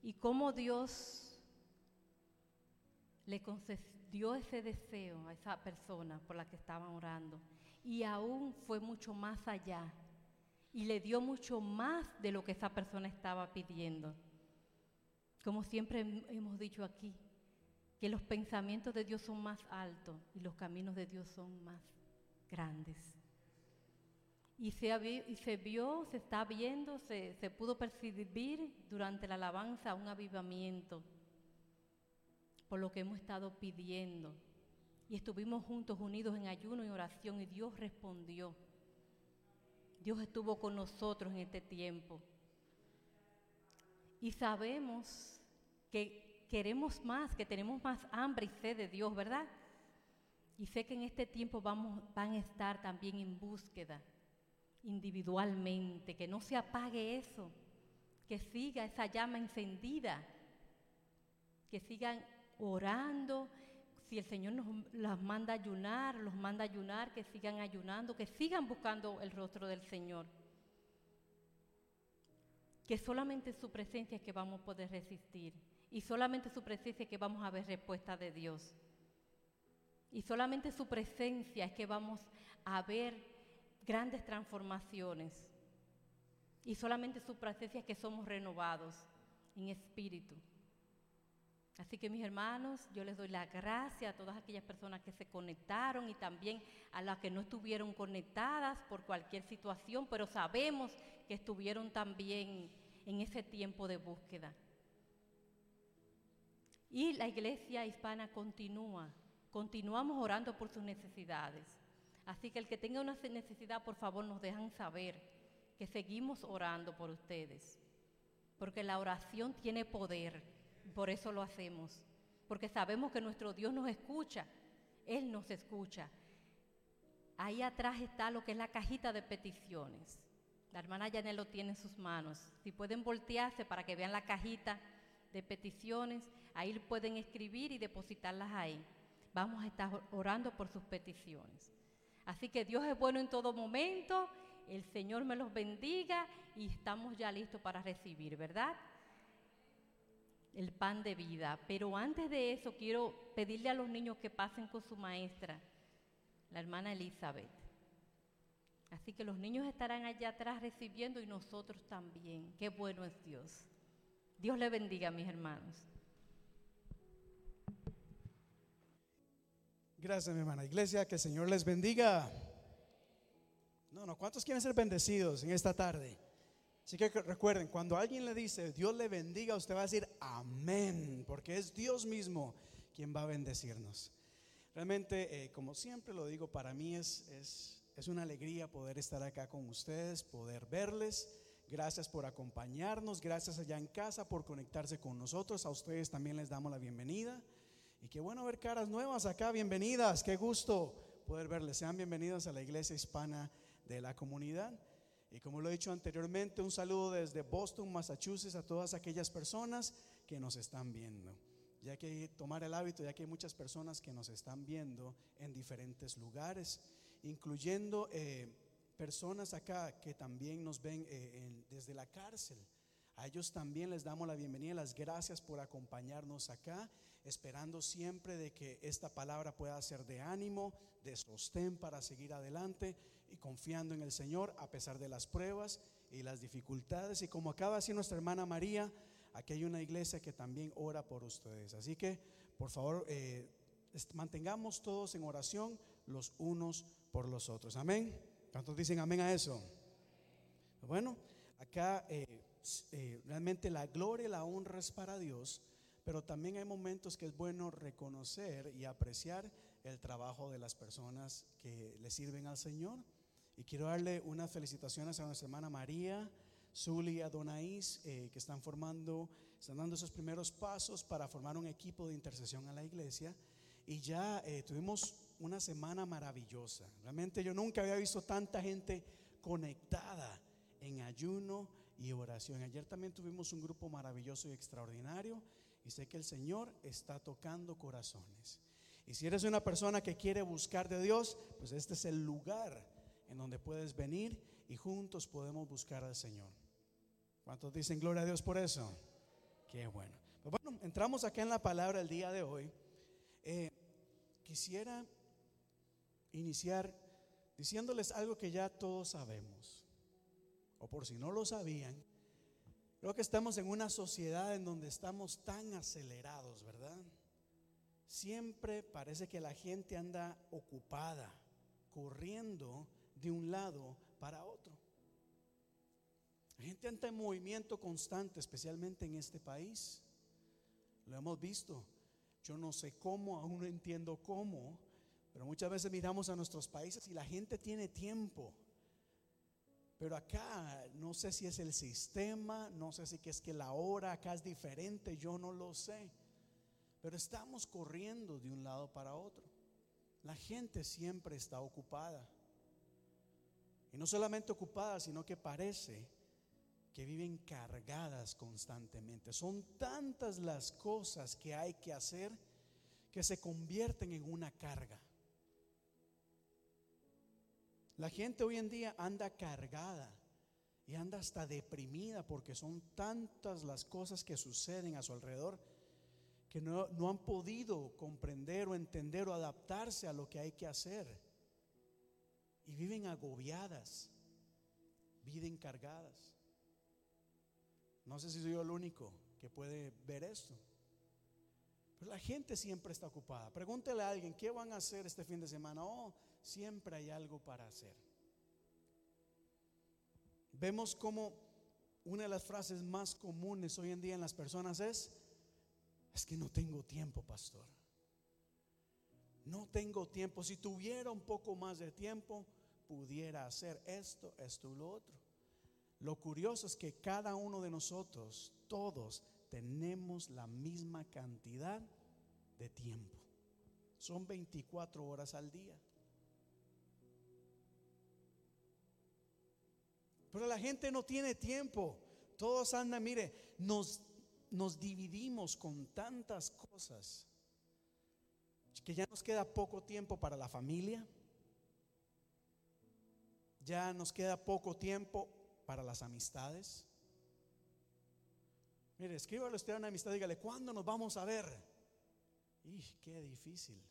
Y cómo Dios le concedió ese deseo a esa persona por la que estaban orando. Y aún fue mucho más allá. Y le dio mucho más de lo que esa persona estaba pidiendo. Como siempre hemos dicho aquí, que los pensamientos de Dios son más altos y los caminos de Dios son más grandes. Y se, y se vio, se está viendo, se, se pudo percibir durante la alabanza un avivamiento por lo que hemos estado pidiendo. Y estuvimos juntos, unidos en ayuno y oración, y Dios respondió. Dios estuvo con nosotros en este tiempo. Y sabemos que queremos más, que tenemos más hambre y sed de Dios, ¿verdad? Y sé que en este tiempo vamos, van a estar también en búsqueda individualmente, que no se apague eso, que siga esa llama encendida, que sigan orando. Si el Señor nos las manda a ayunar, los manda a ayunar, que sigan ayunando, que sigan buscando el rostro del Señor. Que solamente su presencia es que vamos a poder resistir. Y solamente su presencia es que vamos a ver respuesta de Dios. Y solamente su presencia es que vamos a ver grandes transformaciones. Y solamente su presencia es que somos renovados en espíritu. Así que mis hermanos, yo les doy la gracia a todas aquellas personas que se conectaron y también a las que no estuvieron conectadas por cualquier situación, pero sabemos que estuvieron también en ese tiempo de búsqueda. Y la iglesia hispana continúa, continuamos orando por sus necesidades. Así que el que tenga una necesidad, por favor, nos dejan saber que seguimos orando por ustedes. Porque la oración tiene poder, por eso lo hacemos. porque sabemos que nuestro Dios nos escucha, Él nos escucha. Ahí atrás está lo que es la cajita de peticiones. La hermana Janet lo tiene en sus manos. Si pueden voltearse para que vean la cajita de peticiones, ahí pueden escribir y depositarlas ahí. Vamos a estar orando por sus peticiones. Así que Dios es bueno en todo momento, el Señor me los bendiga y estamos ya listos para recibir, ¿verdad? El pan de vida. Pero antes de eso quiero pedirle a los niños que pasen con su maestra, la hermana Elizabeth. Así que los niños estarán allá atrás recibiendo y nosotros también. Qué bueno es Dios. Dios le bendiga, mis hermanos. Gracias, mi hermana. Iglesia, que el Señor les bendiga. No, no, ¿cuántos quieren ser bendecidos en esta tarde? Así que recuerden, cuando alguien le dice Dios le bendiga, usted va a decir amén, porque es Dios mismo quien va a bendecirnos. Realmente, eh, como siempre lo digo, para mí es, es, es una alegría poder estar acá con ustedes, poder verles. Gracias por acompañarnos, gracias allá en casa por conectarse con nosotros. A ustedes también les damos la bienvenida. Y qué bueno ver caras nuevas acá, bienvenidas, qué gusto poder verles. Sean bienvenidos a la iglesia hispana de la comunidad. Y como lo he dicho anteriormente, un saludo desde Boston, Massachusetts, a todas aquellas personas que nos están viendo. Ya que tomar el hábito, ya que hay muchas personas que nos están viendo en diferentes lugares, incluyendo eh, personas acá que también nos ven eh, desde la cárcel. A ellos también les damos la bienvenida, las gracias por acompañarnos acá, esperando siempre de que esta palabra pueda ser de ánimo, de sostén para seguir adelante y confiando en el Señor a pesar de las pruebas y las dificultades. Y como acaba de decir nuestra hermana María, aquí hay una iglesia que también ora por ustedes. Así que, por favor, eh, mantengamos todos en oración los unos por los otros. Amén. ¿Cuántos dicen amén a eso? Bueno, acá... Eh, eh, realmente la gloria y la honra es para Dios, pero también hay momentos que es bueno reconocer y apreciar el trabajo de las personas que le sirven al Señor. Y quiero darle unas felicitaciones a nuestra hermana María, Zuli y Adonais, eh, que están formando, están dando esos primeros pasos para formar un equipo de intercesión a la iglesia. Y ya eh, tuvimos una semana maravillosa. Realmente yo nunca había visto tanta gente conectada en ayuno y oración. Ayer también tuvimos un grupo maravilloso y extraordinario y sé que el Señor está tocando corazones. Y si eres una persona que quiere buscar de Dios, pues este es el lugar en donde puedes venir y juntos podemos buscar al Señor. ¿Cuántos dicen gloria a Dios por eso? Qué bueno. Pues bueno, entramos acá en la palabra el día de hoy. Eh, quisiera iniciar diciéndoles algo que ya todos sabemos o por si no lo sabían, creo que estamos en una sociedad en donde estamos tan acelerados, ¿verdad? Siempre parece que la gente anda ocupada, corriendo de un lado para otro. La gente anda en movimiento constante, especialmente en este país. Lo hemos visto. Yo no sé cómo, aún no entiendo cómo, pero muchas veces miramos a nuestros países y la gente tiene tiempo pero acá no sé si es el sistema, no sé si es que la hora acá es diferente, yo no lo sé. Pero estamos corriendo de un lado para otro. La gente siempre está ocupada. Y no solamente ocupada, sino que parece que viven cargadas constantemente. Son tantas las cosas que hay que hacer que se convierten en una carga. La gente hoy en día anda cargada y anda hasta deprimida porque son tantas las cosas que suceden a su alrededor que no, han podido comprender o entender o adaptarse a lo que hay que hacer. Y viven agobiadas, viven cargadas. No sé si soy yo el único que puede ver esto. Pero la gente siempre está ocupada. Pregúntele a alguien, ¿qué van a hacer este fin de semana? Oh, siempre hay algo para hacer. Vemos como una de las frases más comunes hoy en día en las personas es, es que no tengo tiempo, pastor. No tengo tiempo. Si tuviera un poco más de tiempo, pudiera hacer esto, esto y lo otro. Lo curioso es que cada uno de nosotros, todos, tenemos la misma cantidad de tiempo. Son 24 horas al día. Pero la gente no tiene tiempo. Todos andan, mire, nos, nos dividimos con tantas cosas que ya nos queda poco tiempo para la familia, ya nos queda poco tiempo para las amistades. Mire, escríbale usted a una amistad, dígale, ¿cuándo nos vamos a ver? Y qué difícil.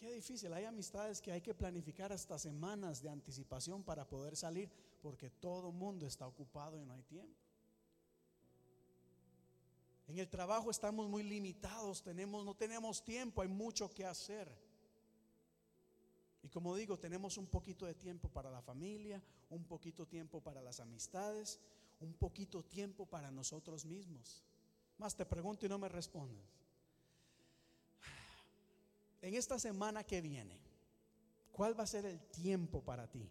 Qué difícil. Hay amistades que hay que planificar hasta semanas de anticipación para poder salir porque todo mundo está ocupado y no hay tiempo. En el trabajo estamos muy limitados, tenemos, no tenemos tiempo, hay mucho que hacer. Y como digo, tenemos un poquito de tiempo para la familia, un poquito tiempo para las amistades, un poquito tiempo para nosotros mismos. Más te pregunto y no me respondes en esta semana que viene, ¿cuál va a ser el tiempo para ti?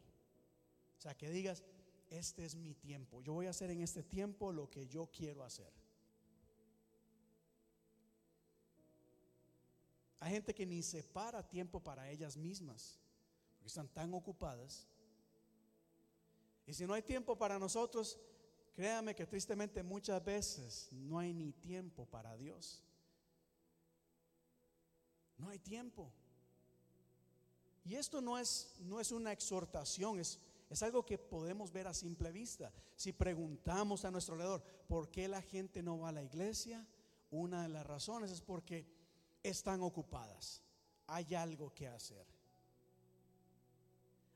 O sea, que digas, este es mi tiempo. Yo voy a hacer en este tiempo lo que yo quiero hacer. Hay gente que ni separa tiempo para ellas mismas, porque están tan ocupadas. Y si no hay tiempo para nosotros, créame que tristemente muchas veces no hay ni tiempo para Dios. No hay tiempo. Y esto no es, no es una exhortación, es, es algo que podemos ver a simple vista. Si preguntamos a nuestro alrededor, ¿por qué la gente no va a la iglesia? Una de las razones es porque están ocupadas. Hay algo que hacer.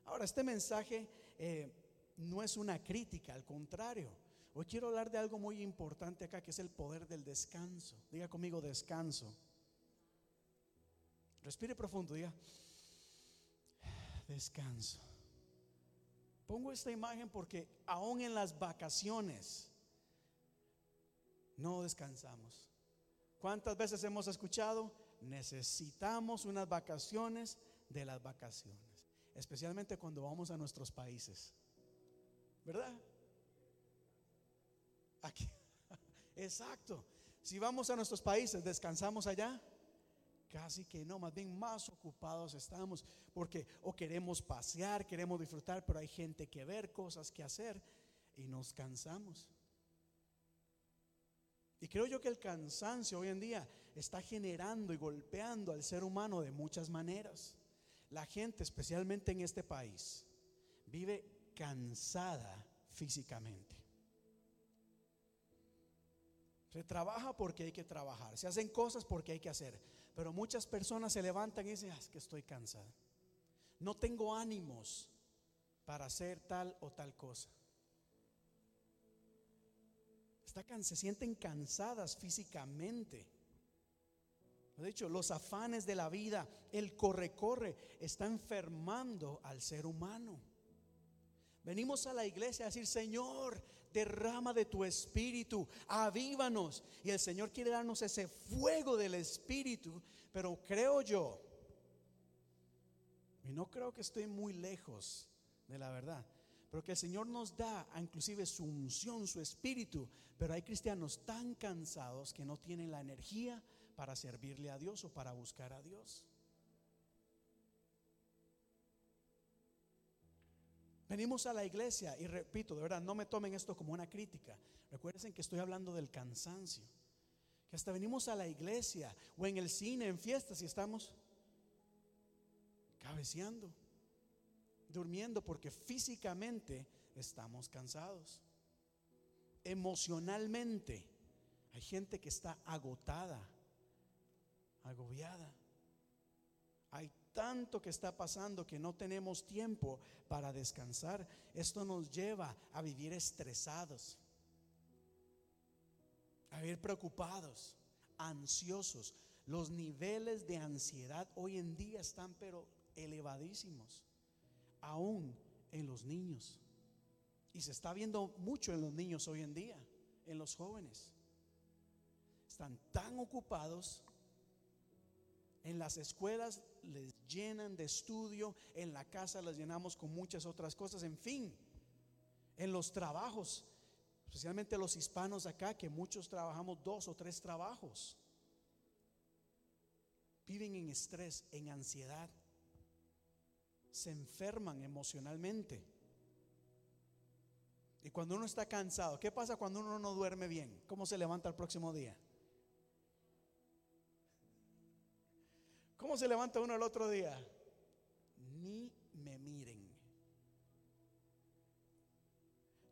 Ahora, este mensaje eh, no es una crítica, al contrario. Hoy quiero hablar de algo muy importante acá, que es el poder del descanso. Diga conmigo descanso. Respire profundo, diga, descanso. Pongo esta imagen porque aún en las vacaciones no descansamos. ¿Cuántas veces hemos escuchado? Necesitamos unas vacaciones de las vacaciones, especialmente cuando vamos a nuestros países. ¿Verdad? Aquí. Exacto. Si vamos a nuestros países, descansamos allá. Casi que no, más bien más ocupados estamos porque o queremos pasear, queremos disfrutar, pero hay gente que ver, cosas que hacer y nos cansamos. Y creo yo que el cansancio hoy en día está generando y golpeando al ser humano de muchas maneras. La gente, especialmente en este país, vive cansada físicamente. Se trabaja porque hay que trabajar, se hacen cosas porque hay que hacer. Pero muchas personas se levantan y dicen, ah, es que estoy cansada. No tengo ánimos para hacer tal o tal cosa. se sienten cansadas físicamente. De hecho, los afanes de la vida, el corre-corre, está enfermando al ser humano. Venimos a la iglesia a decir, Señor, derrama de tu espíritu, avívanos. Y el Señor quiere darnos ese fuego del espíritu, pero creo yo, y no creo que estoy muy lejos de la verdad, pero que el Señor nos da inclusive su unción, su espíritu, pero hay cristianos tan cansados que no tienen la energía para servirle a Dios o para buscar a Dios. Venimos a la iglesia y repito, de verdad, no me tomen esto como una crítica. Recuerden que estoy hablando del cansancio. Que hasta venimos a la iglesia o en el cine, en fiestas y estamos cabeceando, durmiendo porque físicamente estamos cansados. Emocionalmente hay gente que está agotada, agobiada. Hay tanto que está pasando que no tenemos tiempo para descansar. Esto nos lleva a vivir estresados, a vivir preocupados, ansiosos. Los niveles de ansiedad hoy en día están pero elevadísimos, aún en los niños. Y se está viendo mucho en los niños hoy en día, en los jóvenes. Están tan ocupados en las escuelas les llenan de estudio, en la casa las llenamos con muchas otras cosas, en fin, en los trabajos, especialmente los hispanos acá, que muchos trabajamos dos o tres trabajos. viven en estrés, en ansiedad, se enferman emocionalmente. Y cuando uno está cansado, ¿qué pasa cuando uno no duerme bien? ¿Cómo se levanta el próximo día? ¿Cómo se levanta uno el otro día? Ni me miren.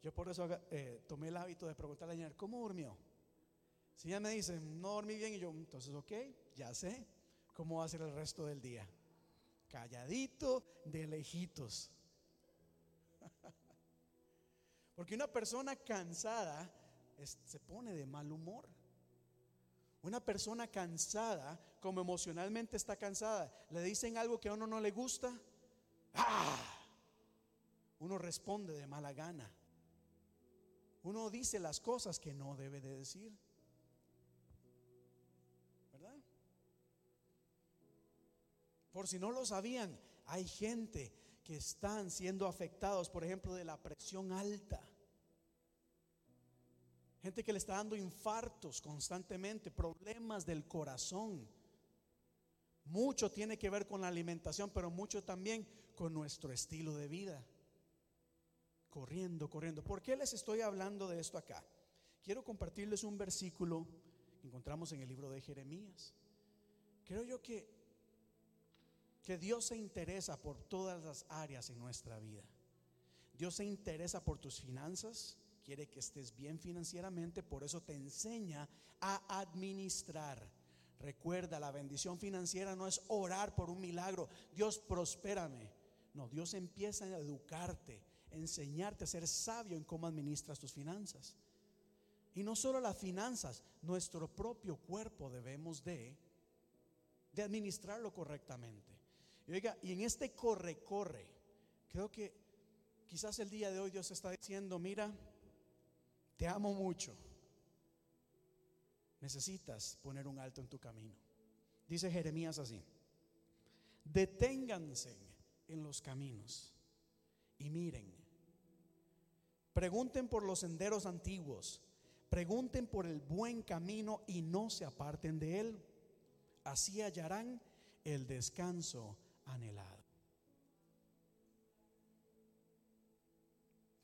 Yo por eso eh, tomé el hábito de preguntarle a la ¿cómo durmió? Si ella me dice, no dormí bien, y yo, entonces, ok, ya sé cómo va a ser el resto del día. Calladito, de lejitos. Porque una persona cansada se pone de mal humor. Una persona cansada, como emocionalmente está cansada, le dicen algo que a uno no le gusta, ¡ah! Uno responde de mala gana. Uno dice las cosas que no debe de decir. ¿Verdad? Por si no lo sabían, hay gente que están siendo afectados, por ejemplo, de la presión alta. Gente que le está dando infartos constantemente, problemas del corazón. Mucho tiene que ver con la alimentación, pero mucho también con nuestro estilo de vida. Corriendo, corriendo. ¿Por qué les estoy hablando de esto acá? Quiero compartirles un versículo que encontramos en el libro de Jeremías. Creo yo que que Dios se interesa por todas las áreas en nuestra vida. Dios se interesa por tus finanzas, quiere que estés bien financieramente, por eso te enseña a administrar. Recuerda, la bendición financiera no es orar por un milagro, Dios prospérame. No, Dios empieza a educarte, enseñarte a ser sabio en cómo administras tus finanzas. Y no solo las finanzas, nuestro propio cuerpo debemos de, de administrarlo correctamente. Y oiga, y en este corre, corre, creo que quizás el día de hoy Dios está diciendo, mira, te amo mucho. Necesitas poner un alto en tu camino. Dice Jeremías así, deténganse en los caminos y miren, pregunten por los senderos antiguos, pregunten por el buen camino y no se aparten de él. Así hallarán el descanso anhelado.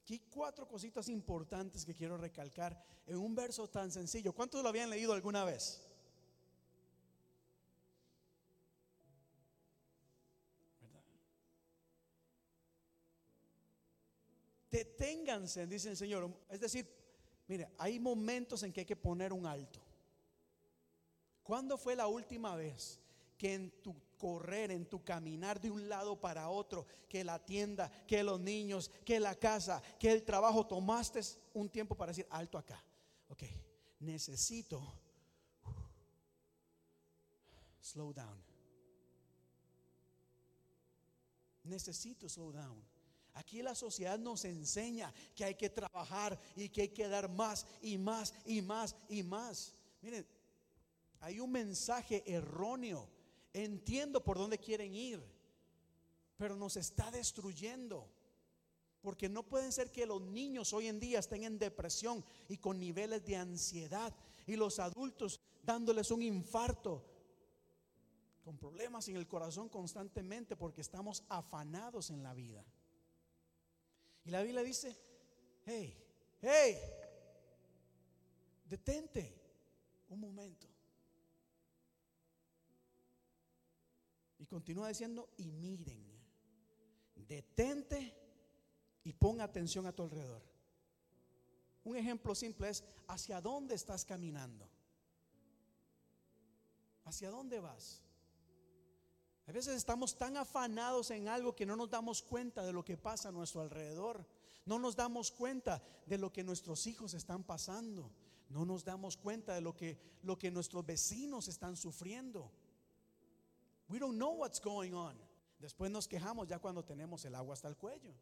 Aquí cuatro cositas importantes que quiero recalcar en un verso tan sencillo. ¿Cuántos lo habían leído alguna vez? ¿Verdad? Deténganse, dice el Señor. Es decir, mire, hay momentos en que hay que poner un alto. ¿Cuándo fue la última vez que en tu correr, en tu caminar de un lado para otro, que la tienda, que los niños, que la casa, que el trabajo, tomaste un tiempo para decir, alto acá. Ok, necesito slow down. Necesito slow down. Aquí la sociedad nos enseña que hay que trabajar y que hay que dar más y más y más y más. Miren, hay un mensaje erróneo Entiendo por dónde quieren ir, pero nos está destruyendo. Porque no pueden ser que los niños hoy en día estén en depresión y con niveles de ansiedad y los adultos dándoles un infarto, con problemas en el corazón constantemente porque estamos afanados en la vida. Y la Biblia dice, hey, hey, detente un momento. Continúa diciendo, y miren, detente y pon atención a tu alrededor. Un ejemplo simple es, ¿hacia dónde estás caminando? ¿Hacia dónde vas? A veces estamos tan afanados en algo que no nos damos cuenta de lo que pasa a nuestro alrededor. No nos damos cuenta de lo que nuestros hijos están pasando. No nos damos cuenta de lo que, lo que nuestros vecinos están sufriendo. We don't know what's going on. Después nos quejamos ya cuando tenemos el agua hasta el cuello.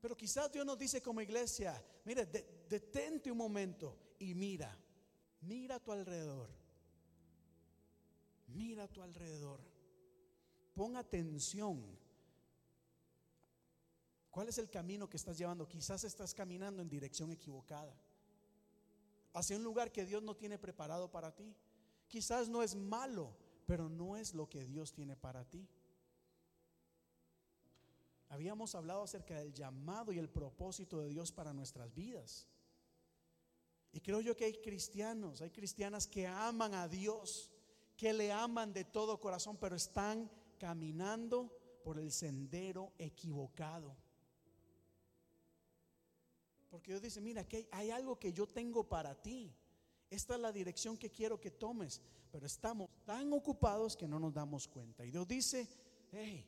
Pero quizás Dios nos dice como iglesia, mire, detente un momento y mira, mira a tu alrededor. Mira a tu alrededor. Pon atención. ¿Cuál es el camino que estás llevando? Quizás estás caminando en dirección equivocada. Hacia un lugar que Dios no tiene preparado para ti. Quizás no es malo, pero no es lo que Dios tiene para ti. Habíamos hablado acerca del llamado y el propósito de Dios para nuestras vidas. Y creo yo que hay cristianos, hay cristianas que aman a Dios, que le aman de todo corazón, pero están caminando por el sendero equivocado. Porque Dios dice, mira, que hay algo que yo tengo para ti. Esta es la dirección que quiero que tomes. Pero estamos tan ocupados que no nos damos cuenta. Y Dios dice, hey,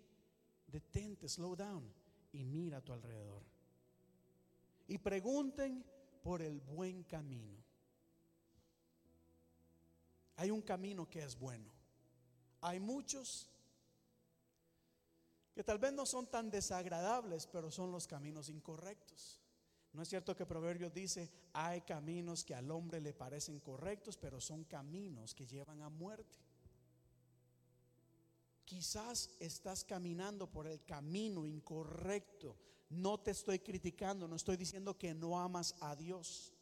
detente, slow down y mira a tu alrededor. Y pregunten por el buen camino. Hay un camino que es bueno. Hay muchos que tal vez no son tan desagradables, pero son los caminos incorrectos. No es cierto que Proverbios dice, hay caminos que al hombre le parecen correctos, pero son caminos que llevan a muerte. Quizás estás caminando por el camino incorrecto. No te estoy criticando, no estoy diciendo que no amas a Dios.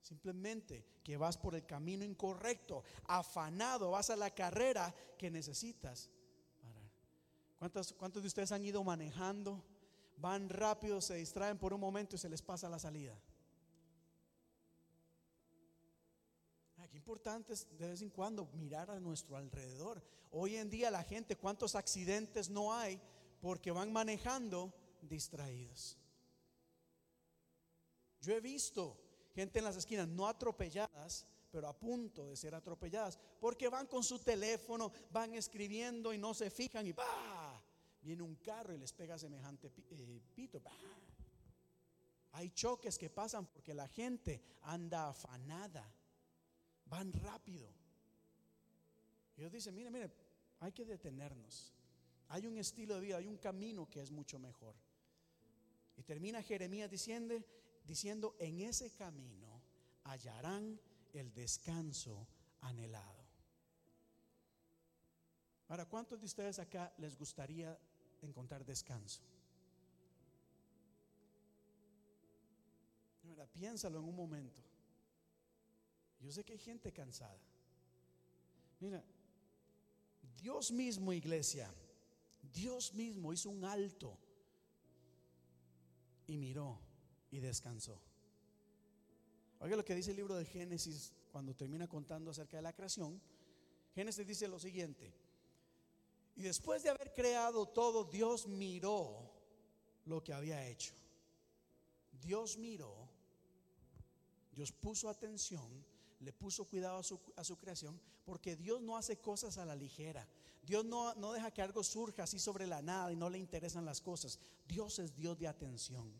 Simplemente que vas por el camino incorrecto, afanado, vas a la carrera que necesitas. ¿Cuántos, ¿Cuántos de ustedes han ido manejando? Van rápido, se distraen por un momento y se les pasa la salida. Qué importante es de vez en cuando mirar a nuestro alrededor. Hoy en día la gente, ¿cuántos accidentes no hay porque van manejando distraídos? Yo he visto gente en las esquinas no atropelladas, pero a punto de ser atropelladas, porque van con su teléfono, van escribiendo y no se fijan y ¡bah! Viene un carro y les pega semejante eh, pito. Hay choques que pasan porque la gente anda afanada van rápido. Dios dice, mire, mire, hay que detenernos. Hay un estilo de vida, hay un camino que es mucho mejor. Y termina Jeremías diciendo, diciendo, en ese camino hallarán el descanso anhelado. Ahora, ¿cuántos de ustedes acá les gustaría encontrar descanso? Mira, piénsalo en un momento. Yo sé que hay gente cansada. Mira, Dios mismo, iglesia, Dios mismo hizo un alto y miró y descansó. Oiga lo que dice el libro de Génesis cuando termina contando acerca de la creación. Génesis dice lo siguiente. Y después de haber creado todo, Dios miró lo que había hecho. Dios miró, Dios puso atención le puso cuidado a su, creación, porque Dios no hace cosas a la ligera. Dios no, no deja que algo surja así sobre la nada y no le interesan las cosas. Dios es Dios de atención.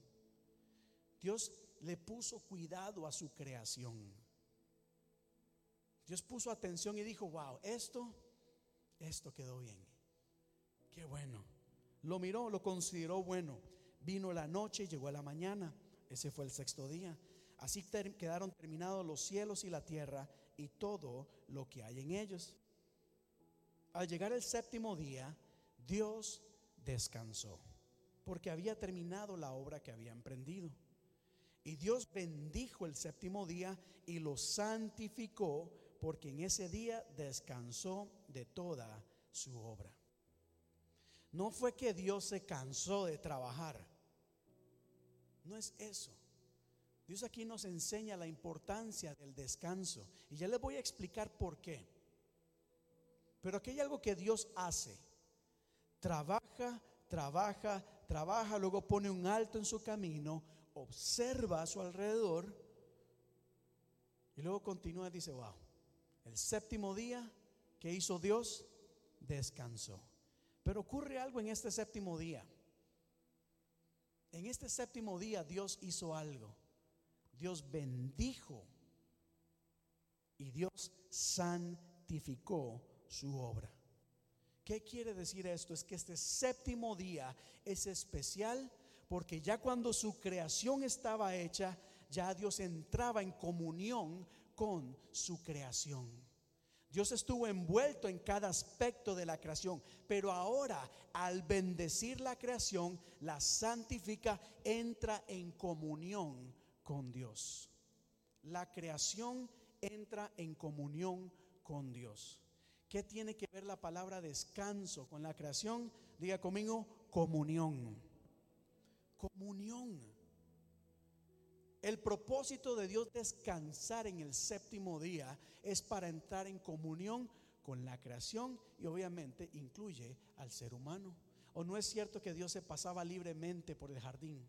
Dios le puso cuidado a su creación. Dios puso atención y dijo, wow, esto, esto quedó bien. Qué bueno. Lo miró, lo consideró bueno. Vino la noche, llegó a la mañana. Ese fue el sexto día. Así quedaron terminados los cielos y la tierra y todo lo que hay en ellos. Al llegar el séptimo día, Dios descansó, porque había terminado la obra que había emprendido. Y Dios bendijo el séptimo día y lo santificó, porque en ese día descansó de toda su obra. No fue que Dios se cansó de trabajar. No es eso. Dios aquí nos enseña la importancia del descanso. Y ya les voy a explicar por qué. Pero aquí hay algo que Dios hace. Trabaja, trabaja, trabaja, luego pone un alto en su camino, observa a su alrededor y luego continúa y dice, wow, el séptimo día que hizo Dios, descansó. Pero ocurre algo en este séptimo día. En este séptimo día Dios hizo algo. Dios bendijo y Dios santificó su obra. ¿Qué quiere decir esto? Es que este séptimo día es especial porque ya cuando su creación estaba hecha, ya Dios entraba en comunión con su creación. Dios estuvo envuelto en cada aspecto de la creación, pero ahora al bendecir la creación, la santifica, entra en comunión con Dios. La creación entra en comunión con Dios. ¿Qué tiene que ver la palabra descanso con la creación? Diga conmigo, comunión. Comunión. El propósito de Dios descansar en el séptimo día es para entrar en comunión con la creación y obviamente incluye al ser humano. ¿O no es cierto que Dios se pasaba libremente por el jardín?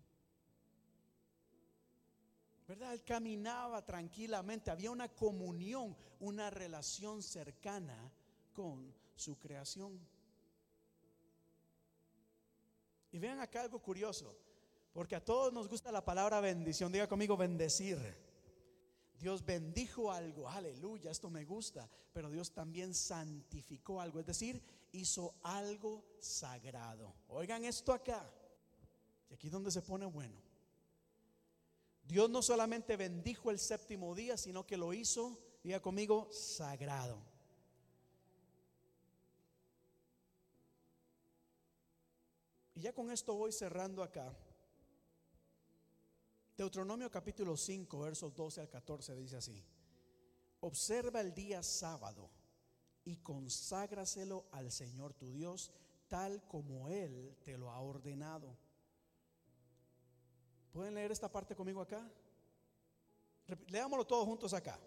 ¿Verdad? Él caminaba tranquilamente, había una comunión, una relación cercana con su creación. Y vean acá algo curioso. Porque a todos nos gusta la palabra bendición. Diga conmigo bendecir. Dios bendijo algo, aleluya, esto me gusta, pero Dios también santificó algo, es decir, hizo algo sagrado. Oigan esto acá, y aquí donde se pone bueno. Dios no solamente bendijo el séptimo día, sino que lo hizo, diga conmigo, sagrado. Y ya con esto voy cerrando acá. Deuteronomio capítulo 5, versos 12 al 14 dice así. Observa el día sábado y conságraselo al Señor tu Dios tal como Él te lo ha ordenado. ¿Pueden leer esta parte conmigo acá? Leámoslo todos juntos acá.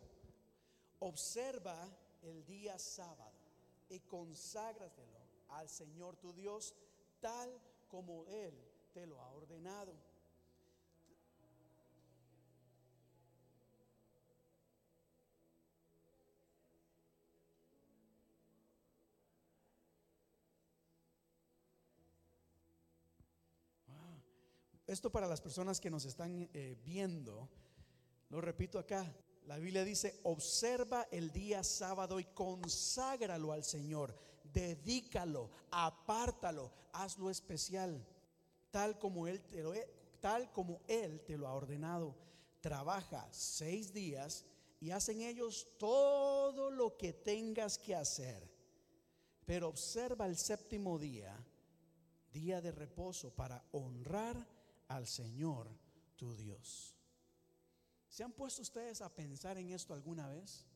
Observa el día sábado y conságraselo al Señor tu Dios tal como Él te lo ha ordenado. Esto para las personas que nos están eh, viendo, lo repito acá, la Biblia dice, observa el día sábado y conságralo al Señor, dedícalo, apártalo, hazlo especial, tal como Él te lo, tal como Él te lo ha ordenado. Trabaja seis días y hacen ellos todo lo que tengas que hacer. Pero observa el séptimo día, día de reposo, para honrar al Señor tu Dios. ¿Se han puesto ustedes a pensar en esto alguna vez?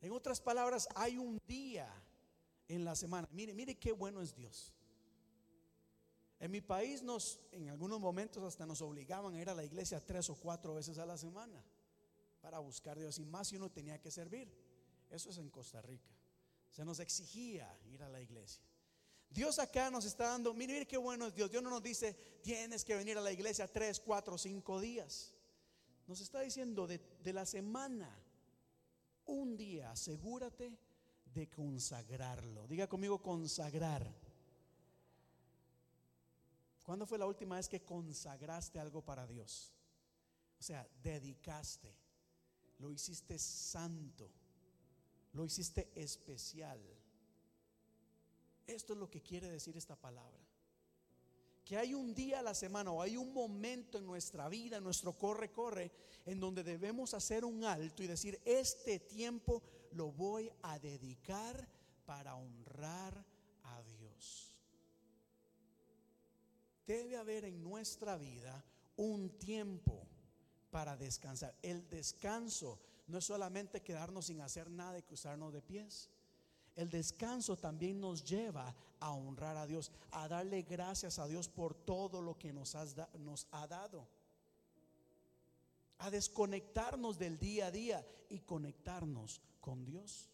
En otras palabras, hay un día en la semana. Mire, mire qué bueno es Dios. En mi país nos, en algunos momentos hasta nos obligaban a ir a la iglesia tres o cuatro veces a la semana para buscar Dios y más si uno tenía que servir. Eso es en Costa Rica. Se nos exigía ir a la iglesia. Dios acá nos está dando, mire, mire qué bueno es Dios. Dios no nos dice, tienes que venir a la iglesia tres, cuatro, cinco días. Nos está diciendo de, de la semana, un día, asegúrate de consagrarlo. Diga conmigo consagrar. ¿Cuándo fue la última vez que consagraste algo para Dios? O sea, dedicaste, lo hiciste santo, lo hiciste especial. Esto es lo que quiere decir esta palabra. Que hay un día a la semana o hay un momento en nuestra vida, en nuestro corre, corre, en donde debemos hacer un alto y decir, este tiempo lo voy a dedicar para honrar a Dios. Debe haber en nuestra vida un tiempo para descansar. El descanso no es solamente quedarnos sin hacer nada y cruzarnos de pies. El descanso también nos lleva a honrar a Dios, a darle gracias a Dios por todo lo que nos, ha dado. A desconectarnos del día a día y conectarnos con Dios.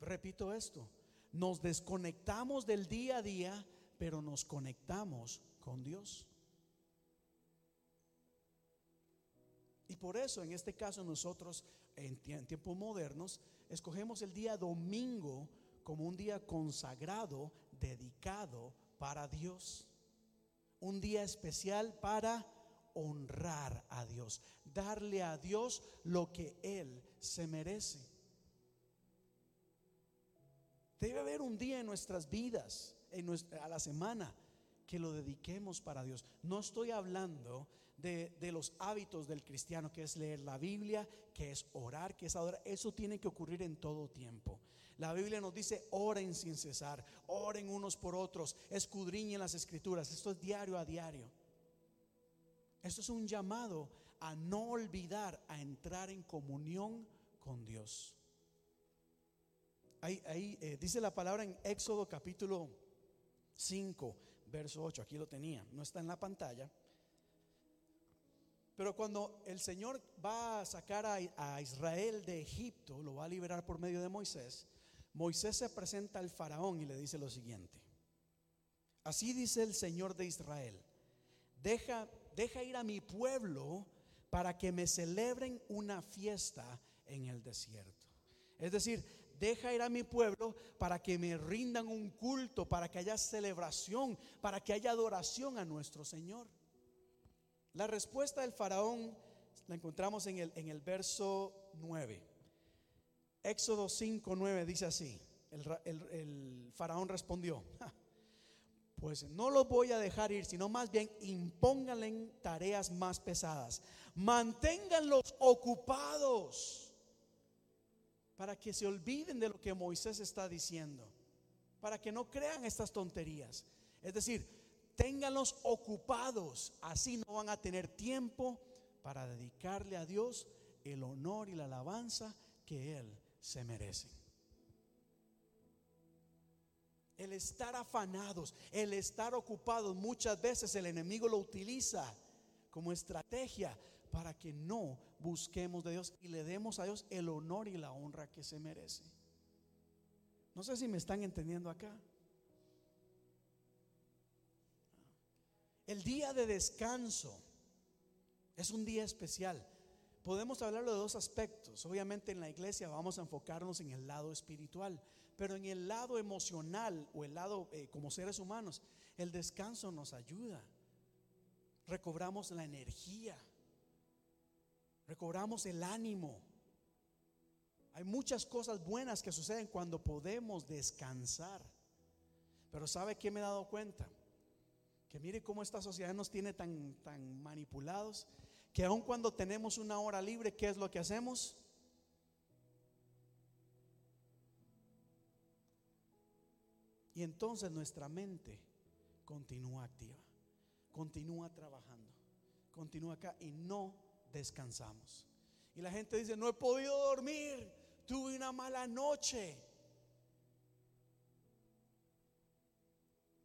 Repito esto, nos desconectamos del día a día, pero nos conectamos con Dios. Y por eso en este caso nosotros en tiempos modernos escogemos el día domingo como un día consagrado, dedicado para Dios. Un día especial para honrar a Dios, darle a Dios lo que Él se merece. Debe haber un día en nuestras vidas, en a la semana, que lo dediquemos para Dios. No estoy hablando de, los hábitos del cristiano, que es leer la Biblia, que es orar, que es adorar. Eso tiene que ocurrir en todo tiempo. La Biblia nos dice, oren sin cesar, oren unos por otros, escudriñen las escrituras. Esto es diario a diario. Esto es un llamado a no olvidar, a entrar en comunión con Dios. Ahí, ahí eh, dice la palabra en Éxodo capítulo 5, verso 8, aquí lo tenía, no está en la pantalla. Pero cuando el Señor va a sacar a, Israel de Egipto, lo va a liberar por medio de Moisés, Moisés se presenta al faraón y le dice lo siguiente. Así dice el Señor de Israel, deja, deja ir a mi pueblo para que me celebren una fiesta en el desierto. Es decir, deja ir a mi pueblo para que me rindan un culto, para que haya celebración, para que haya adoración a nuestro Señor. La respuesta del faraón la encontramos en el, en el verso 9. Éxodo 5, 9 dice así, el, el faraón respondió, pues no los voy a dejar ir, sino más bien impónganle tareas más pesadas. Manténganlos ocupados para que se olviden de lo que Moisés está diciendo, para que no crean estas tonterías. Es decir, ténganlos ocupados, así no van a tener tiempo para dedicarle a Dios el honor y la alabanza que Él se merece. El estar afanados, el estar ocupados, muchas veces el enemigo lo utiliza como estrategia para que no busquemos de Dios y le demos a Dios el honor y la honra que se merece. No sé si me están entendiendo acá. El día de descanso es un día especial. Podemos hablarlo de dos aspectos. Obviamente en la iglesia vamos a enfocarnos en el lado espiritual, pero en el lado emocional o el lado eh, como seres humanos, el descanso nos ayuda. Recobramos la energía, recobramos el ánimo. Hay muchas cosas buenas que suceden cuando podemos descansar. Pero ¿sabe qué me he dado cuenta? Que mire cómo esta sociedad nos tiene tan, tan manipulados que aun cuando tenemos una hora libre, ¿qué es lo que hacemos? Y entonces nuestra mente continúa activa, continúa trabajando, continúa acá y no descansamos. Y la gente dice, no he podido dormir, tuve una mala noche.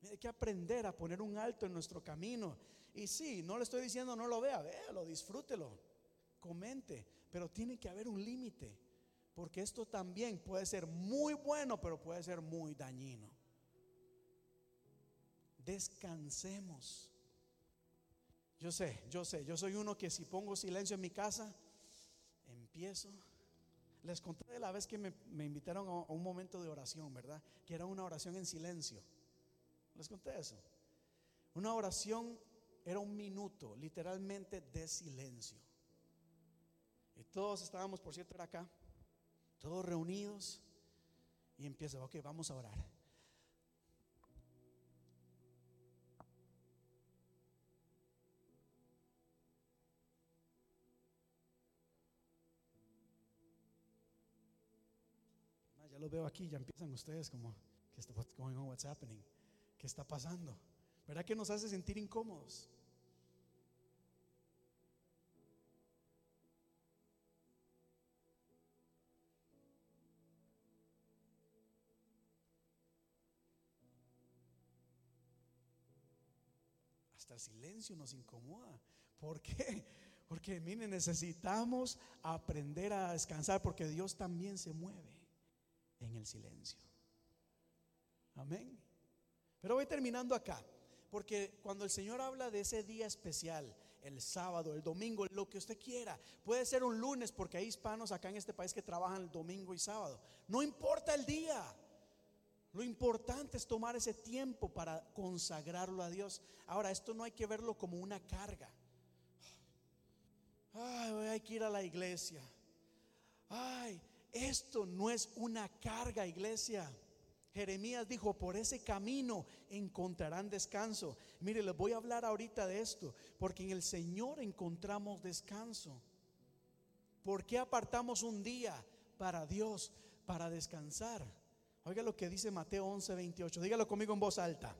Hay que aprender a poner un alto en nuestro camino. Y sí, no le estoy diciendo no lo vea, véalo, disfrútelo, comente, pero tiene que haber un límite, porque esto también puede ser muy bueno, pero puede ser muy dañino. Descansemos. Yo sé, yo sé, yo soy uno que si pongo silencio en mi casa, empiezo. Les conté de la vez que me, me invitaron a un momento de oración, ¿verdad? Que era una oración en silencio. Les conté eso. Una oración era un minuto, literalmente, de silencio. Y todos estábamos, por cierto, era acá, todos reunidos. Y empieza, ok, vamos a orar. Ah, ya lo veo aquí, ya empiezan ustedes como, ¿qué está, what's going on, what's? ¿Qué está pasando? ¿Verdad que nos hace sentir incómodos? Hasta el silencio nos incomoda. ¿Por qué? Porque, miren, necesitamos aprender a descansar porque Dios también se mueve en el silencio. Amén. Pero voy terminando acá, porque cuando el Señor habla de ese día especial, el sábado, el domingo, lo que usted quiera, puede ser un lunes, porque hay hispanos acá en este país que trabajan el domingo y sábado. No importa el día. Lo importante es tomar ese tiempo para consagrarlo a Dios. Ahora, esto no hay que verlo como una carga. Ay, hay que ir a la iglesia. Ay, esto no es una carga, iglesia. Jeremías dijo, por ese camino encontrarán descanso. Mire, les voy a hablar ahorita de esto, porque en el Señor encontramos descanso. ¿Por qué apartamos un día para Dios, para descansar? Oiga lo que dice Mateo 11, 28. Dígalo conmigo en voz alta.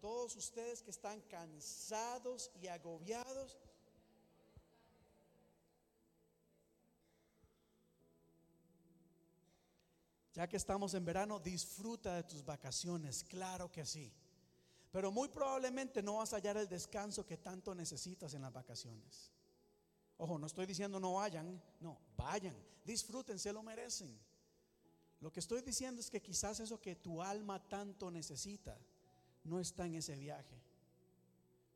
todos ustedes que están cansados y agobiados. Ya que estamos en verano, disfruta de tus vacaciones, claro que sí. Pero muy probablemente no vas a hallar el descanso que tanto necesitas en las vacaciones. Ojo, no estoy diciendo no vayan, no, vayan, disfruten, se lo merecen. Lo que estoy diciendo es que quizás eso que tu alma tanto necesita no está en ese viaje.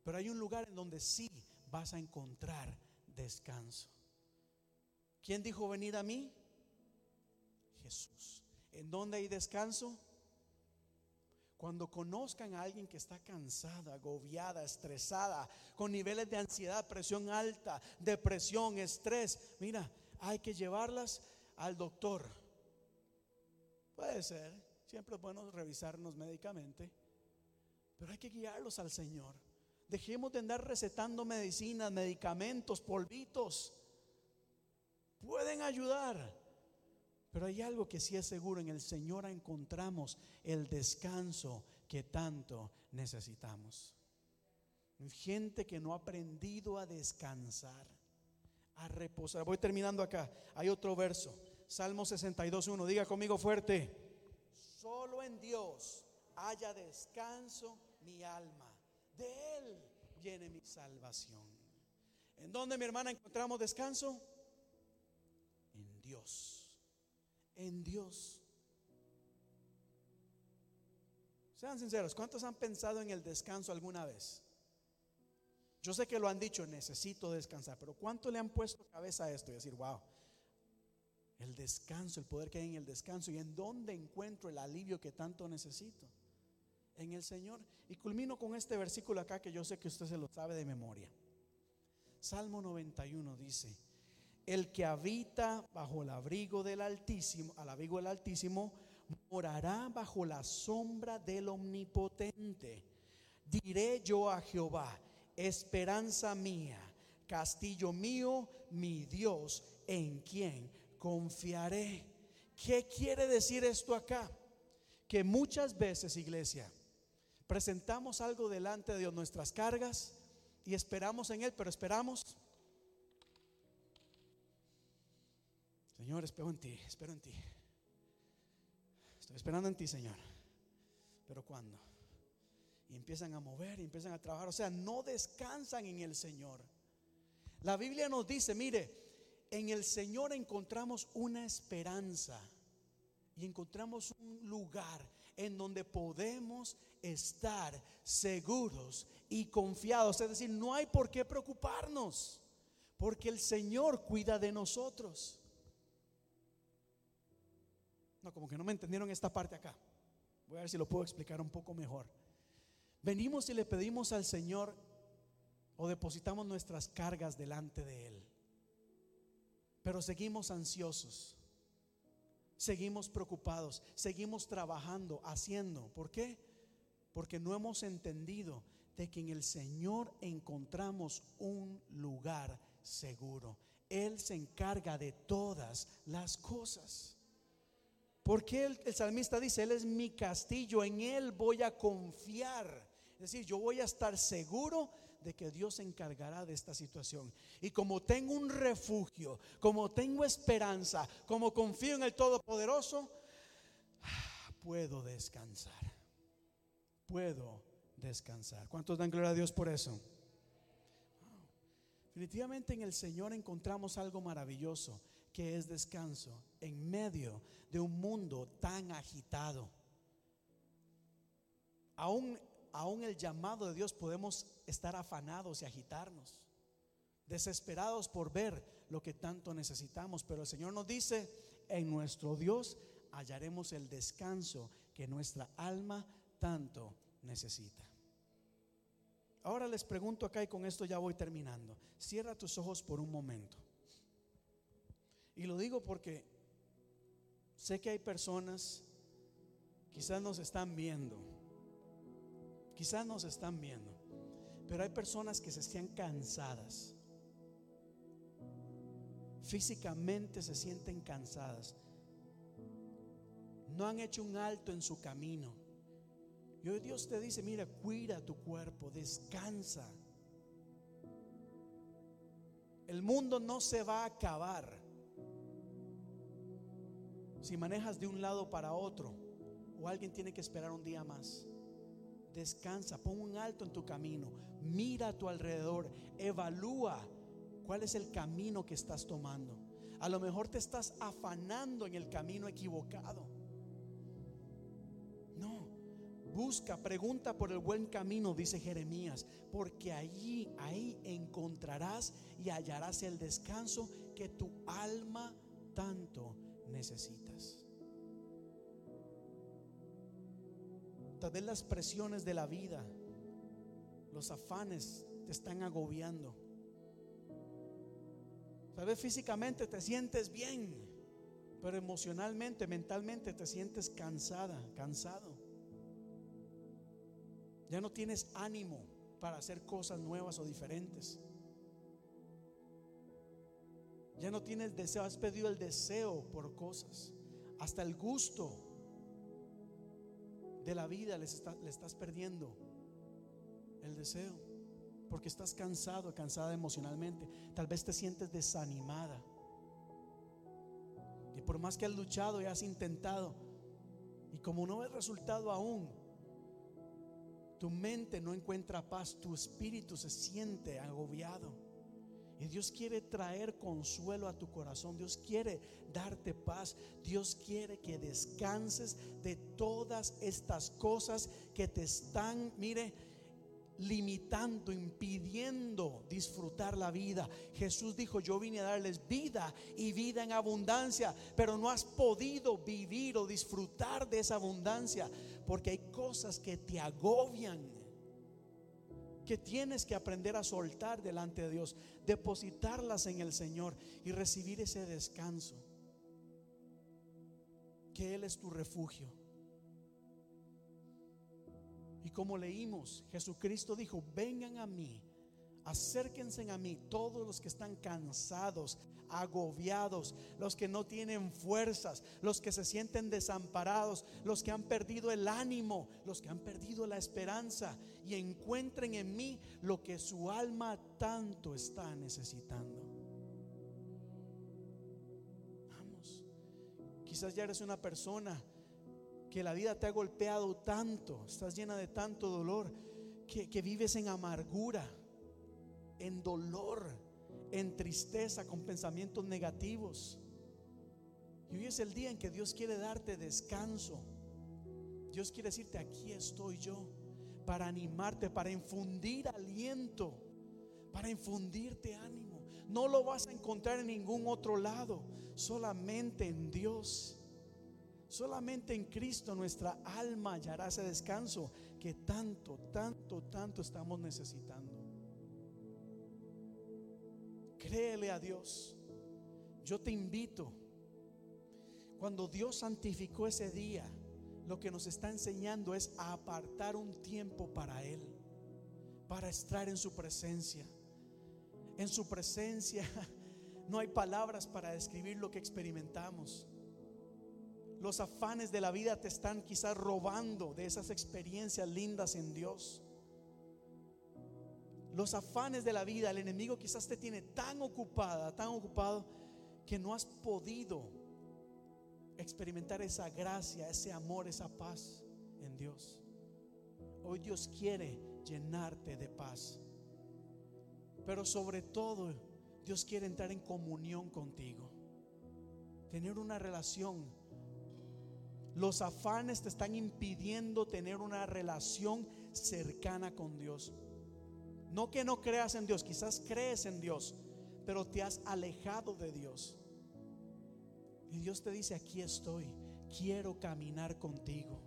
Pero hay un lugar en donde sí vas a encontrar descanso. ¿Quién dijo venid a mí? Jesús. ¿En dónde hay descanso? Cuando conozcan a alguien que está cansada, agobiada, estresada, con niveles de ansiedad, presión alta, depresión, estrés, mira, hay que llevarlas al doctor. Puede ser, siempre es bueno revisarnos médicamente, pero hay que guiarlos al Señor. Dejemos de andar recetando medicinas, medicamentos, polvitos. Pueden ayudar pero hay algo que sí es seguro, en el Señor encontramos el descanso que tanto necesitamos. Gente que no ha aprendido a descansar, a reposar. Voy terminando acá. Hay otro verso. Salmo 62.1. Diga conmigo fuerte. Solo en Dios haya descanso mi alma. De Él viene mi salvación. ¿En dónde, mi hermana, encontramos descanso? En Dios en Dios. Sean sinceros, ¿cuántos han pensado en el descanso alguna vez? Yo sé que lo han dicho, necesito descansar, pero ¿cuánto le han puesto cabeza a esto y decir, wow, el descanso, el poder que hay en el descanso y en dónde encuentro el alivio que tanto necesito? En el Señor. Y culmino con este versículo acá que yo sé que usted se lo sabe de memoria. Salmo 91 dice, el que habita bajo el abrigo del Altísimo, al abrigo del Altísimo, morará bajo la sombra del Omnipotente. Diré yo a Jehová, esperanza mía, castillo mío, mi Dios, en quien confiaré. ¿Qué quiere decir esto acá? Que muchas veces, iglesia, presentamos algo delante de Dios, nuestras cargas, y esperamos en Él, pero esperamos Señor, espero en ti, espero en ti. Estoy esperando en ti, Señor. Pero ¿cuándo? Y empiezan a mover, y empiezan a trabajar. O sea, no descansan en el Señor. La Biblia nos dice, mire, en el Señor encontramos una esperanza y encontramos un lugar en donde podemos estar seguros y confiados. Es decir, no hay por qué preocuparnos, porque el Señor cuida de nosotros. No, como que no me entendieron esta parte acá. Voy a ver si lo puedo explicar un poco mejor. Venimos y le pedimos al Señor o depositamos nuestras cargas delante de Él. Pero seguimos ansiosos, seguimos preocupados, seguimos trabajando, haciendo. ¿Por qué? Porque no hemos entendido de que en el Señor encontramos un lugar seguro. Él se encarga de todas las cosas. Porque el, salmista dice, Él es mi castillo, en Él voy a confiar. Es decir, yo voy a estar seguro de que Dios se encargará de esta situación. Y como tengo un refugio, como tengo esperanza, como confío en el Todopoderoso, puedo descansar. Puedo descansar. ¿Cuántos dan gloria a Dios por eso? Definitivamente en el Señor encontramos algo maravilloso que es descanso en medio de un mundo tan agitado. Aún, aún el llamado de Dios podemos estar afanados y agitarnos, desesperados por ver lo que tanto necesitamos, pero el Señor nos dice, en nuestro Dios hallaremos el descanso que nuestra alma tanto necesita. Ahora les pregunto acá y con esto ya voy terminando. Cierra tus ojos por un momento. Y lo digo porque sé que hay personas, quizás nos están viendo, quizás nos están viendo, pero hay personas que se sienten cansadas. Físicamente se sienten cansadas. No han hecho un alto en su camino Y hoy Dios te dice, mira, cuida tu cuerpo, descansa. El mundo no se va a acabar si manejas de un lado para otro o alguien tiene que esperar un día más. Descansa, pon un alto en tu camino, mira a tu alrededor, evalúa cuál es el camino que estás tomando. A lo mejor te estás afanando en el camino equivocado. No, busca, pregunta por el buen camino, dice Jeremías, porque allí, ahí encontrarás y hallarás el descanso que tu alma tanto necesitas. Vez las presiones de la vida, los afanes te están agobiando. Tal vez físicamente te sientes bien, pero emocionalmente, mentalmente te sientes cansada, cansado. Ya no tienes ánimo para hacer cosas nuevas o diferentes. Ya no tienes deseo, has pedido el deseo por cosas. Hasta el gusto de la vida le estás perdiendo el deseo porque estás cansado, cansada emocionalmente. Tal vez te sientes desanimada. Y por más que has luchado y has intentado, y como no ves resultado aún, tu mente no encuentra paz, tu espíritu se siente agobiado. Y Dios quiere traer consuelo a tu corazón. Dios quiere darte paz. Dios quiere que descanses de todas estas cosas que te están, mire, limitando, impidiendo disfrutar la vida. Jesús dijo, yo vine a darles vida y vida en abundancia, pero no has podido vivir o disfrutar de esa abundancia porque hay cosas que te agobian, que tienes que aprender a soltar delante de Dios, depositarlas en el Señor y recibir ese descanso, que Él es tu refugio. Y como leímos, Jesucristo dijo, vengan a mí, acérquense a mí todos los que están cansados, agobiados, los que no tienen fuerzas, los que se sienten desamparados, los que han perdido el ánimo, los que han perdido la esperanza y encuentren en mí lo que su alma tanto está necesitando. Vamos, quizás ya eres una persona que la vida te ha golpeado tanto, estás llena de tanto dolor, que, vives en amargura, en dolor, en tristeza, con pensamientos negativos. Y hoy es el día en que Dios quiere darte descanso. Dios quiere decirte, aquí estoy yo, para animarte, para infundir aliento, para infundirte ánimo. No lo vas a encontrar en ningún otro lado, solamente en Dios. Solamente en Cristo nuestra alma hallará ese descanso que tanto, tanto, tanto estamos necesitando. Créele a Dios. Yo te invito. Cuando Dios santificó ese día, lo que nos está enseñando es a apartar un tiempo para Él, para estar en su presencia. En su presencia no hay palabras para describir lo que experimentamos. Los afanes de la vida te están quizás robando de esas experiencias lindas en Dios. Los afanes de la vida, el enemigo quizás te tiene tan ocupada, tan ocupado, que no has podido experimentar esa gracia, ese amor, esa paz en Dios. Hoy Dios quiere llenarte de paz. Pero sobre todo, Dios quiere entrar en comunión contigo. Tener una relación los afanes te están impidiendo tener una relación cercana con Dios. No que no creas en Dios, quizás crees en Dios, pero te has alejado de Dios. Y Dios te dice, aquí estoy, quiero caminar contigo.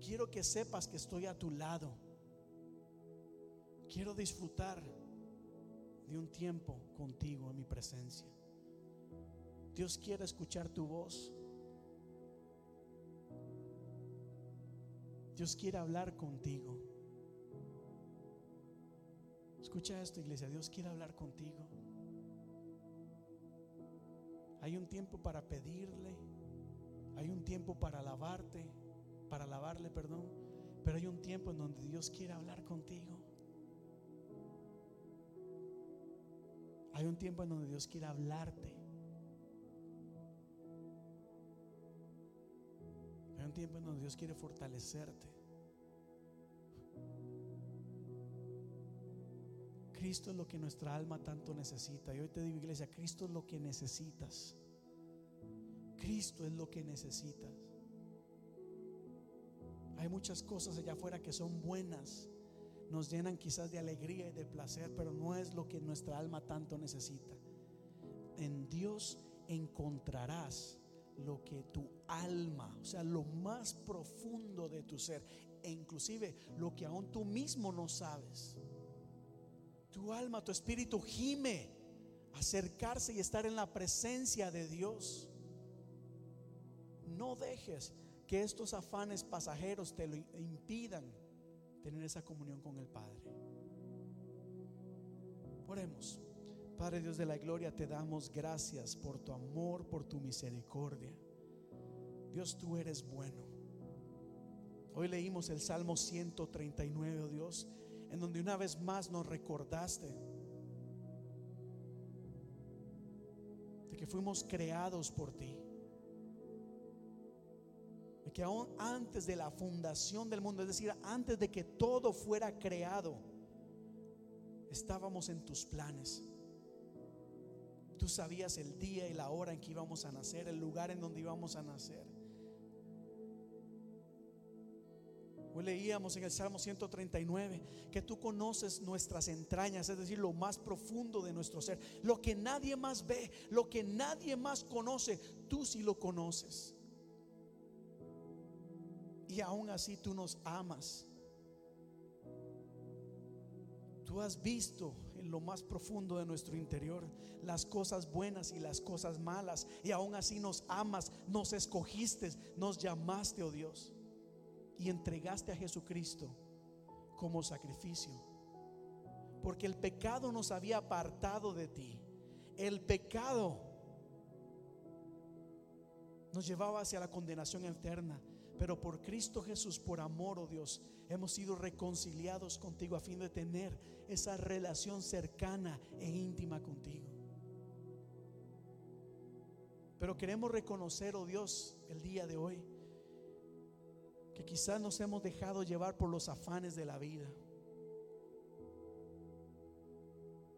Quiero que sepas que estoy a tu lado. Quiero disfrutar de un tiempo contigo en mi presencia. Dios quiere escuchar tu voz. Dios quiere hablar contigo. Escucha esto, iglesia. Dios quiere hablar contigo. Hay un tiempo para pedirle. Hay un tiempo para alabarte, para alabarle, perdón. Pero hay un tiempo en donde Dios quiere hablar contigo. Hay un tiempo en donde Dios quiere hablarte. Hay un tiempo en donde Dios quiere fortalecerte. Cristo es lo que nuestra alma tanto necesita. Y hoy te digo, iglesia, Cristo es lo que necesitas. Cristo es lo que necesitas. Hay muchas cosas allá afuera que son buenas, nos llenan quizás de alegría y de placer, pero no es lo que nuestra alma tanto necesita. En Dios encontrarás lo que tu alma, o sea, lo más profundo de tu ser, e inclusive lo que aún tú mismo no sabes. Tu alma, tu espíritu gime acercarse y estar en la presencia de Dios. No dejes que estos afanes pasajeros te lo impidan tener esa comunión con el Padre. Oremos. Padre Dios de la gloria, te damos gracias por tu amor, por tu misericordia. Dios, tú eres bueno. Hoy leímos el Salmo 139, oh Dios, en donde una vez más nos recordaste de que fuimos creados por ti. De que aún antes de la fundación del mundo, es decir, antes de que todo fuera creado, estábamos en tus planes. Tú sabías el día y la hora en que íbamos a nacer, el lugar en donde íbamos a nacer. Hoy leíamos en el Salmo 139 que tú conoces nuestras entrañas, es decir, lo más profundo de nuestro ser, lo que nadie más ve, lo que nadie más conoce, tú sí lo conoces. Y aún así tú nos amas. Tú has visto lo más profundo de nuestro interior las cosas buenas y las cosas malas. Y aún así nos amas, nos escogiste, nos llamaste, oh Dios y entregaste a Jesucristo como sacrificio. Porque el pecado nos había apartado de ti. El pecado nos llevaba hacia la condenación eterna. Pero por Cristo Jesús, por amor, oh Dios, hemos sido reconciliados contigo a fin de tener esa relación cercana e íntima contigo. Pero queremos reconocer, oh Dios, el día de hoy, que quizás nos hemos dejado llevar por los afanes de la vida.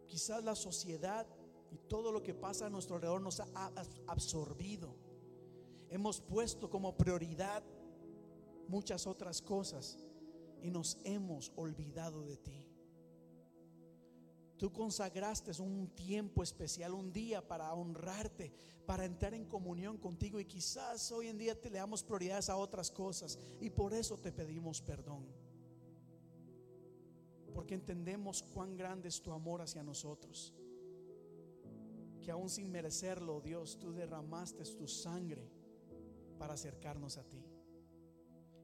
Quizás la sociedad y todo lo que pasa a nuestro alrededor nos ha absorbido. Hemos puesto como prioridad muchas otras cosas y nos hemos olvidado de ti. Tú consagraste un tiempo especial, un día para honrarte, para entrar en comunión contigo y quizás hoy en día te le damos prioridades a otras cosas y por eso te pedimos perdón. Porque entendemos cuán grande es tu amor hacia nosotros. Que aún sin merecerlo, Dios, tú derramaste tu sangre para acercarnos a ti.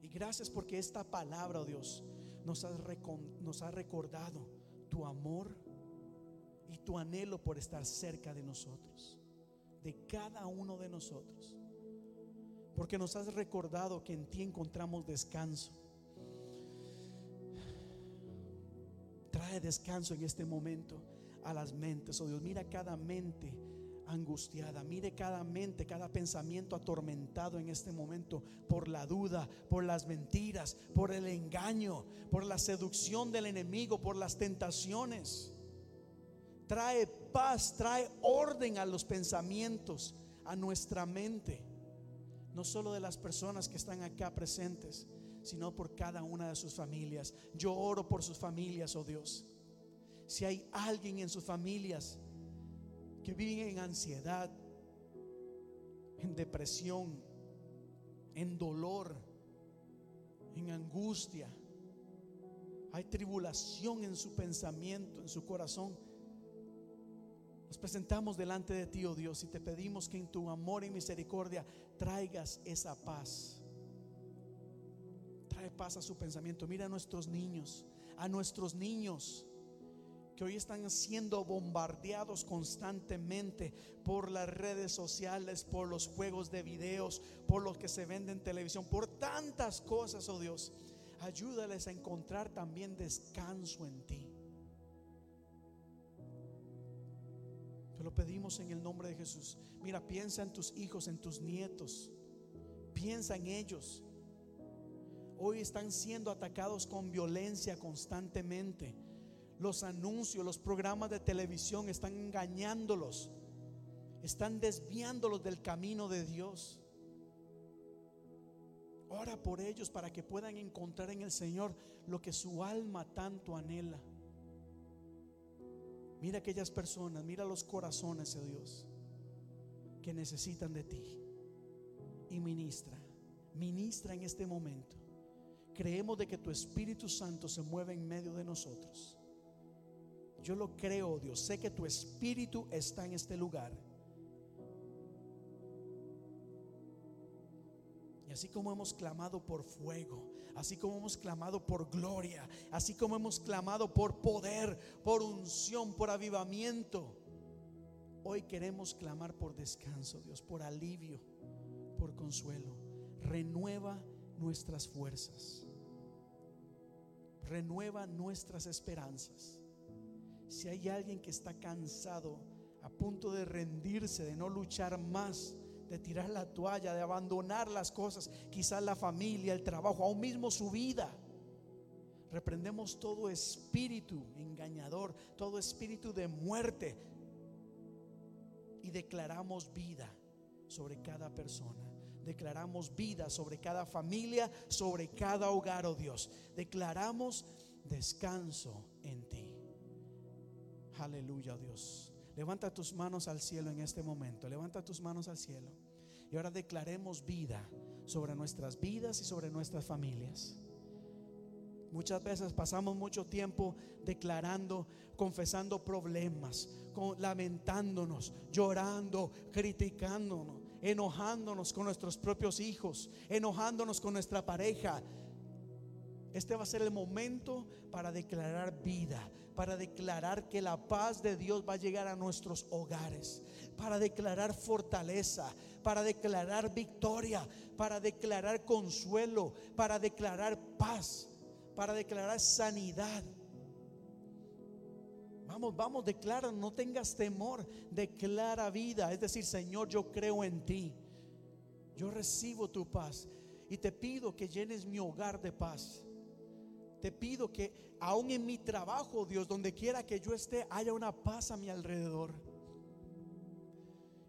Y gracias porque esta palabra, oh Dios, nos ha, nos ha recordado tu amor y tu anhelo por estar cerca de nosotros, de cada uno de nosotros. Porque nos has recordado que en ti encontramos descanso. Trae descanso en este momento a las mentes. Oh Dios, mira cada mente angustiada. Mire cada mente, cada pensamiento atormentado en este momento por la duda, por las mentiras, por el engaño, por la seducción del enemigo, por las tentaciones trae paz, trae orden a los pensamientos, a nuestra mente, no solo de las personas que están acá presentes, sino por cada una de sus familias. Yo oro por sus familias, oh Dios. Si hay alguien en sus familias que vive en ansiedad, en depresión, en dolor, en angustia, hay tribulación en su pensamiento, en su corazón, nos presentamos delante de ti, oh Dios, y te pedimos que en tu amor y misericordia traigas esa paz. Trae paz a su pensamiento. Mira a nuestros niños, a nuestros niños que hoy están siendo bombardeados constantemente por las redes sociales, por los juegos de videos, por los que se venden en televisión, por tantas cosas, oh Dios. Ayúdales a encontrar también descanso en ti. Te lo pedimos en el nombre de Jesús. Mira, piensa en tus hijos, en tus nietos. Piensa en ellos. Hoy están siendo atacados con violencia constantemente. Los anuncios, los programas de televisión están engañándolos. Están desviándolos del camino de Dios. Ora por ellos para que puedan encontrar en el Señor lo que su alma tanto anhela. Mira aquellas personas, mira los corazones de Dios que necesitan de ti. Y ministra, ministra en este momento. Creemos de que tu Espíritu Santo se mueve en medio de nosotros. Yo lo creo, Dios. Sé que tu Espíritu está en este lugar. Y así como hemos clamado por fuego, así como hemos clamado por gloria, así como hemos clamado por poder, por unción, por avivamiento, hoy queremos clamar por descanso, Dios, por alivio, por consuelo. Renueva nuestras fuerzas. Renueva nuestras esperanzas. Si hay alguien que está cansado, a punto de rendirse, de no luchar más, de tirar la toalla, de abandonar las cosas, quizás la familia, el trabajo, aún mismo su vida. Reprendemos todo espíritu engañador, todo espíritu de muerte y declaramos vida sobre cada persona. Declaramos vida sobre cada familia, sobre cada hogar, oh Dios. Declaramos descanso. Aleluya, Dios. Levanta tus manos al cielo en este momento. Levanta tus manos al cielo. Y ahora declaremos vida sobre nuestras vidas y sobre nuestras familias. Muchas veces pasamos mucho tiempo declarando, confesando problemas, lamentándonos, llorando, criticándonos, enojándonos con nuestros propios hijos, enojándonos con nuestra pareja, este va a ser el momento para declarar vida, para declarar que la paz de Dios va a llegar a nuestros hogares, para declarar fortaleza, para declarar victoria, para declarar consuelo, para declarar paz, para declarar sanidad. Vamos, vamos, declara, no tengas temor, declara vida. Es decir, Señor, yo creo en ti. Yo recibo tu paz y te pido que llenes mi hogar de paz. Te pido que aún en mi trabajo, Dios, donde quiera que yo esté, haya una paz a mi alrededor.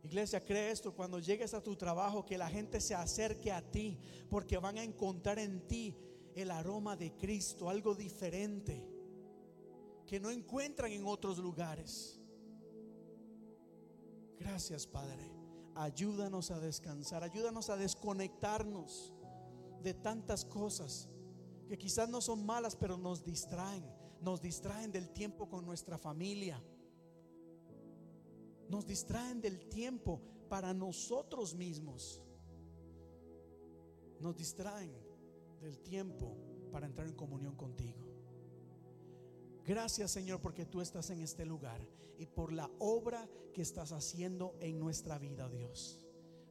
Iglesia, cree esto, cuando llegues a tu trabajo, que la gente se acerque a ti, porque van a encontrar en ti el aroma de Cristo, algo diferente, que no encuentran en otros lugares. Gracias, Padre. Ayúdanos a descansar, ayúdanos a desconectarnos de tantas cosas que quizás no son malas, pero nos distraen, nos distraen del tiempo con nuestra familia. Nos distraen del tiempo para nosotros mismos. Nos distraen del tiempo para entrar en comunión contigo. Gracias Señor porque tú estás en este lugar y por la obra que estás haciendo en nuestra vida, Dios.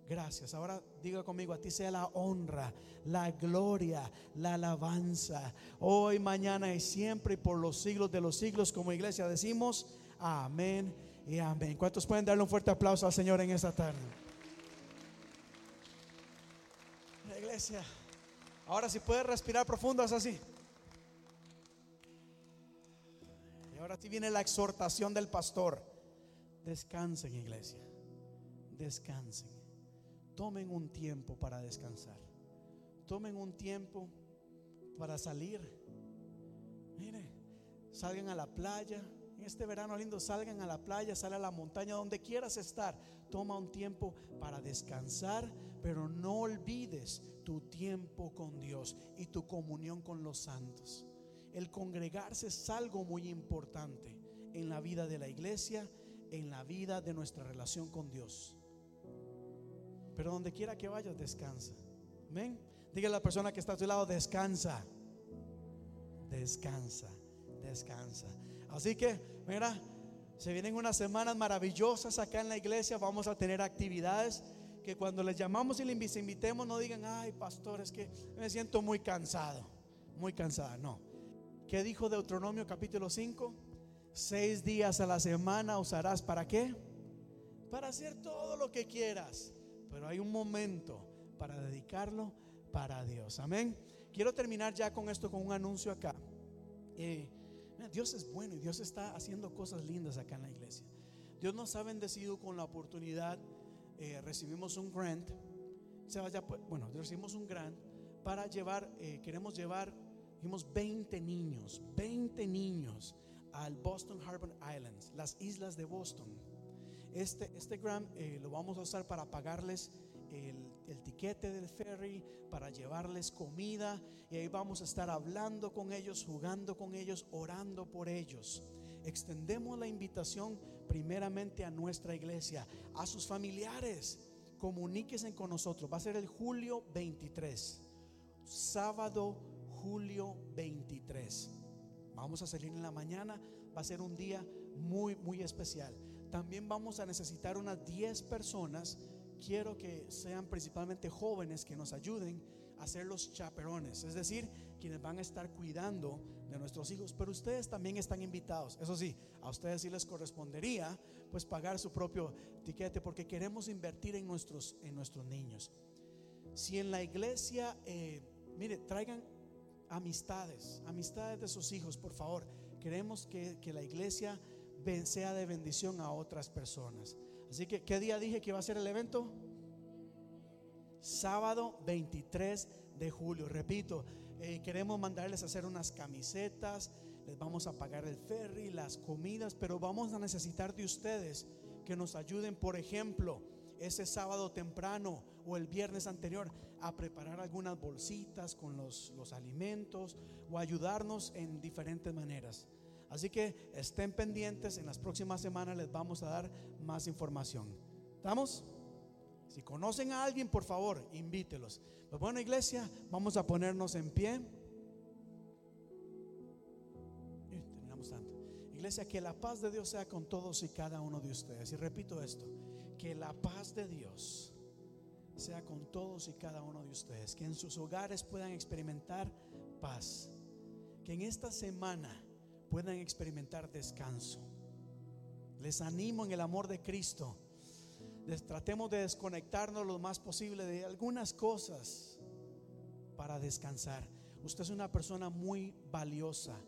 Gracias. Ahora diga conmigo, a ti sea la honra, la gloria, la alabanza, hoy, mañana y siempre y por los siglos de los siglos, como iglesia decimos, amén y amén. ¿Cuántos pueden darle un fuerte aplauso al Señor en esta tarde? La iglesia. Ahora si puedes respirar profundo, es así. Y ahora sí viene la exhortación del pastor. Descansen, iglesia. Descansen. Tomen un tiempo para descansar. Tomen un tiempo para salir. Mire, salgan a la playa. En este verano lindo, salgan a la playa, sal a la montaña, donde quieras estar. Toma un tiempo para descansar, pero no olvides tu tiempo con Dios y tu comunión con los santos. El congregarse es algo muy importante en la vida de la iglesia, en la vida de nuestra relación con Dios. Pero donde quiera que vayas, descansa. Amén. Diga a la persona que está a tu lado, descansa. Descansa, descansa. Así que, mira, se vienen unas semanas maravillosas acá en la iglesia. Vamos a tener actividades que cuando les llamamos y les invitemos no digan, ay, pastor, es que me siento muy cansado. muy cansada, no. ¿Qué dijo Deuteronomio capítulo 5? Seis días a la semana usarás para qué? Para hacer todo lo que quieras. Pero hay un momento para dedicarlo para Dios. Amén. Quiero terminar ya con esto, con un anuncio acá. Eh, Dios es bueno y Dios está haciendo cosas lindas acá en la iglesia. Dios nos ha bendecido con la oportunidad. Eh, recibimos un grant. Se vaya, bueno, recibimos un grant para llevar, eh, queremos llevar, dijimos 20 niños, 20 niños al Boston Harbor Islands, las islas de Boston. Este, este eh, lo vamos a usar para pagarles el, el, tiquete del ferry, para llevarles comida y ahí vamos a estar hablando con ellos, jugando con ellos, orando por ellos. Extendemos la invitación primeramente a nuestra iglesia, a sus familiares. Comuníquense con nosotros. Va a ser el julio 23 sábado, julio 23. Vamos a salir en la mañana, va a ser un día muy, muy especial. También vamos a necesitar unas 10 personas. Quiero que sean principalmente jóvenes que nos ayuden a ser los chaperones, es decir, quienes van a estar cuidando de nuestros hijos. Pero ustedes también están invitados. Eso sí, a ustedes sí les correspondería pues pagar su propio tiquete porque queremos invertir en nuestros, en nuestros niños. Si en la iglesia... Eh, Mire, traigan amistades, amistades de sus hijos, por favor. Queremos que, la iglesia sea de bendición a otras personas. Así que, ¿qué día dije que iba a ser el evento? Sábado 23 de julio. Repito, eh, queremos mandarles a hacer unas camisetas, les vamos a pagar el ferry, las comidas, pero vamos a necesitar de ustedes que nos ayuden, por ejemplo, ese sábado temprano o el viernes anterior a preparar algunas bolsitas con los, los alimentos o ayudarnos en diferentes maneras. Así que estén pendientes, en las próximas semanas les vamos a dar más información. ¿Estamos? Si conocen a alguien, por favor, invítelos. Pues bueno, iglesia, vamos a ponernos en pie. terminamos tanto. Iglesia, que la paz de Dios sea con todos y cada uno de ustedes. Y repito esto, que la paz de Dios sea con todos y cada uno de ustedes, que en sus hogares puedan experimentar paz, que en esta semana puedan experimentar descanso. Les animo en el amor de Cristo. tratemos de desconectarnos lo más posible de algunas cosas para descansar. Usted es una persona muy valiosa,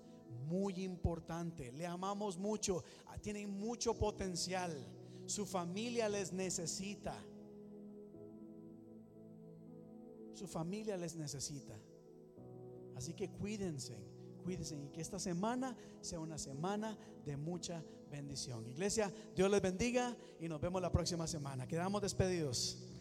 muy importante. Le amamos mucho, tienen mucho potencial. Su familia les necesita. Su familia les necesita. Así que cuídense, cuídense y que esta semana sea una semana de mucha bendición. Iglesia, Dios les bendiga y nos vemos la próxima semana. Quedamos despedidos.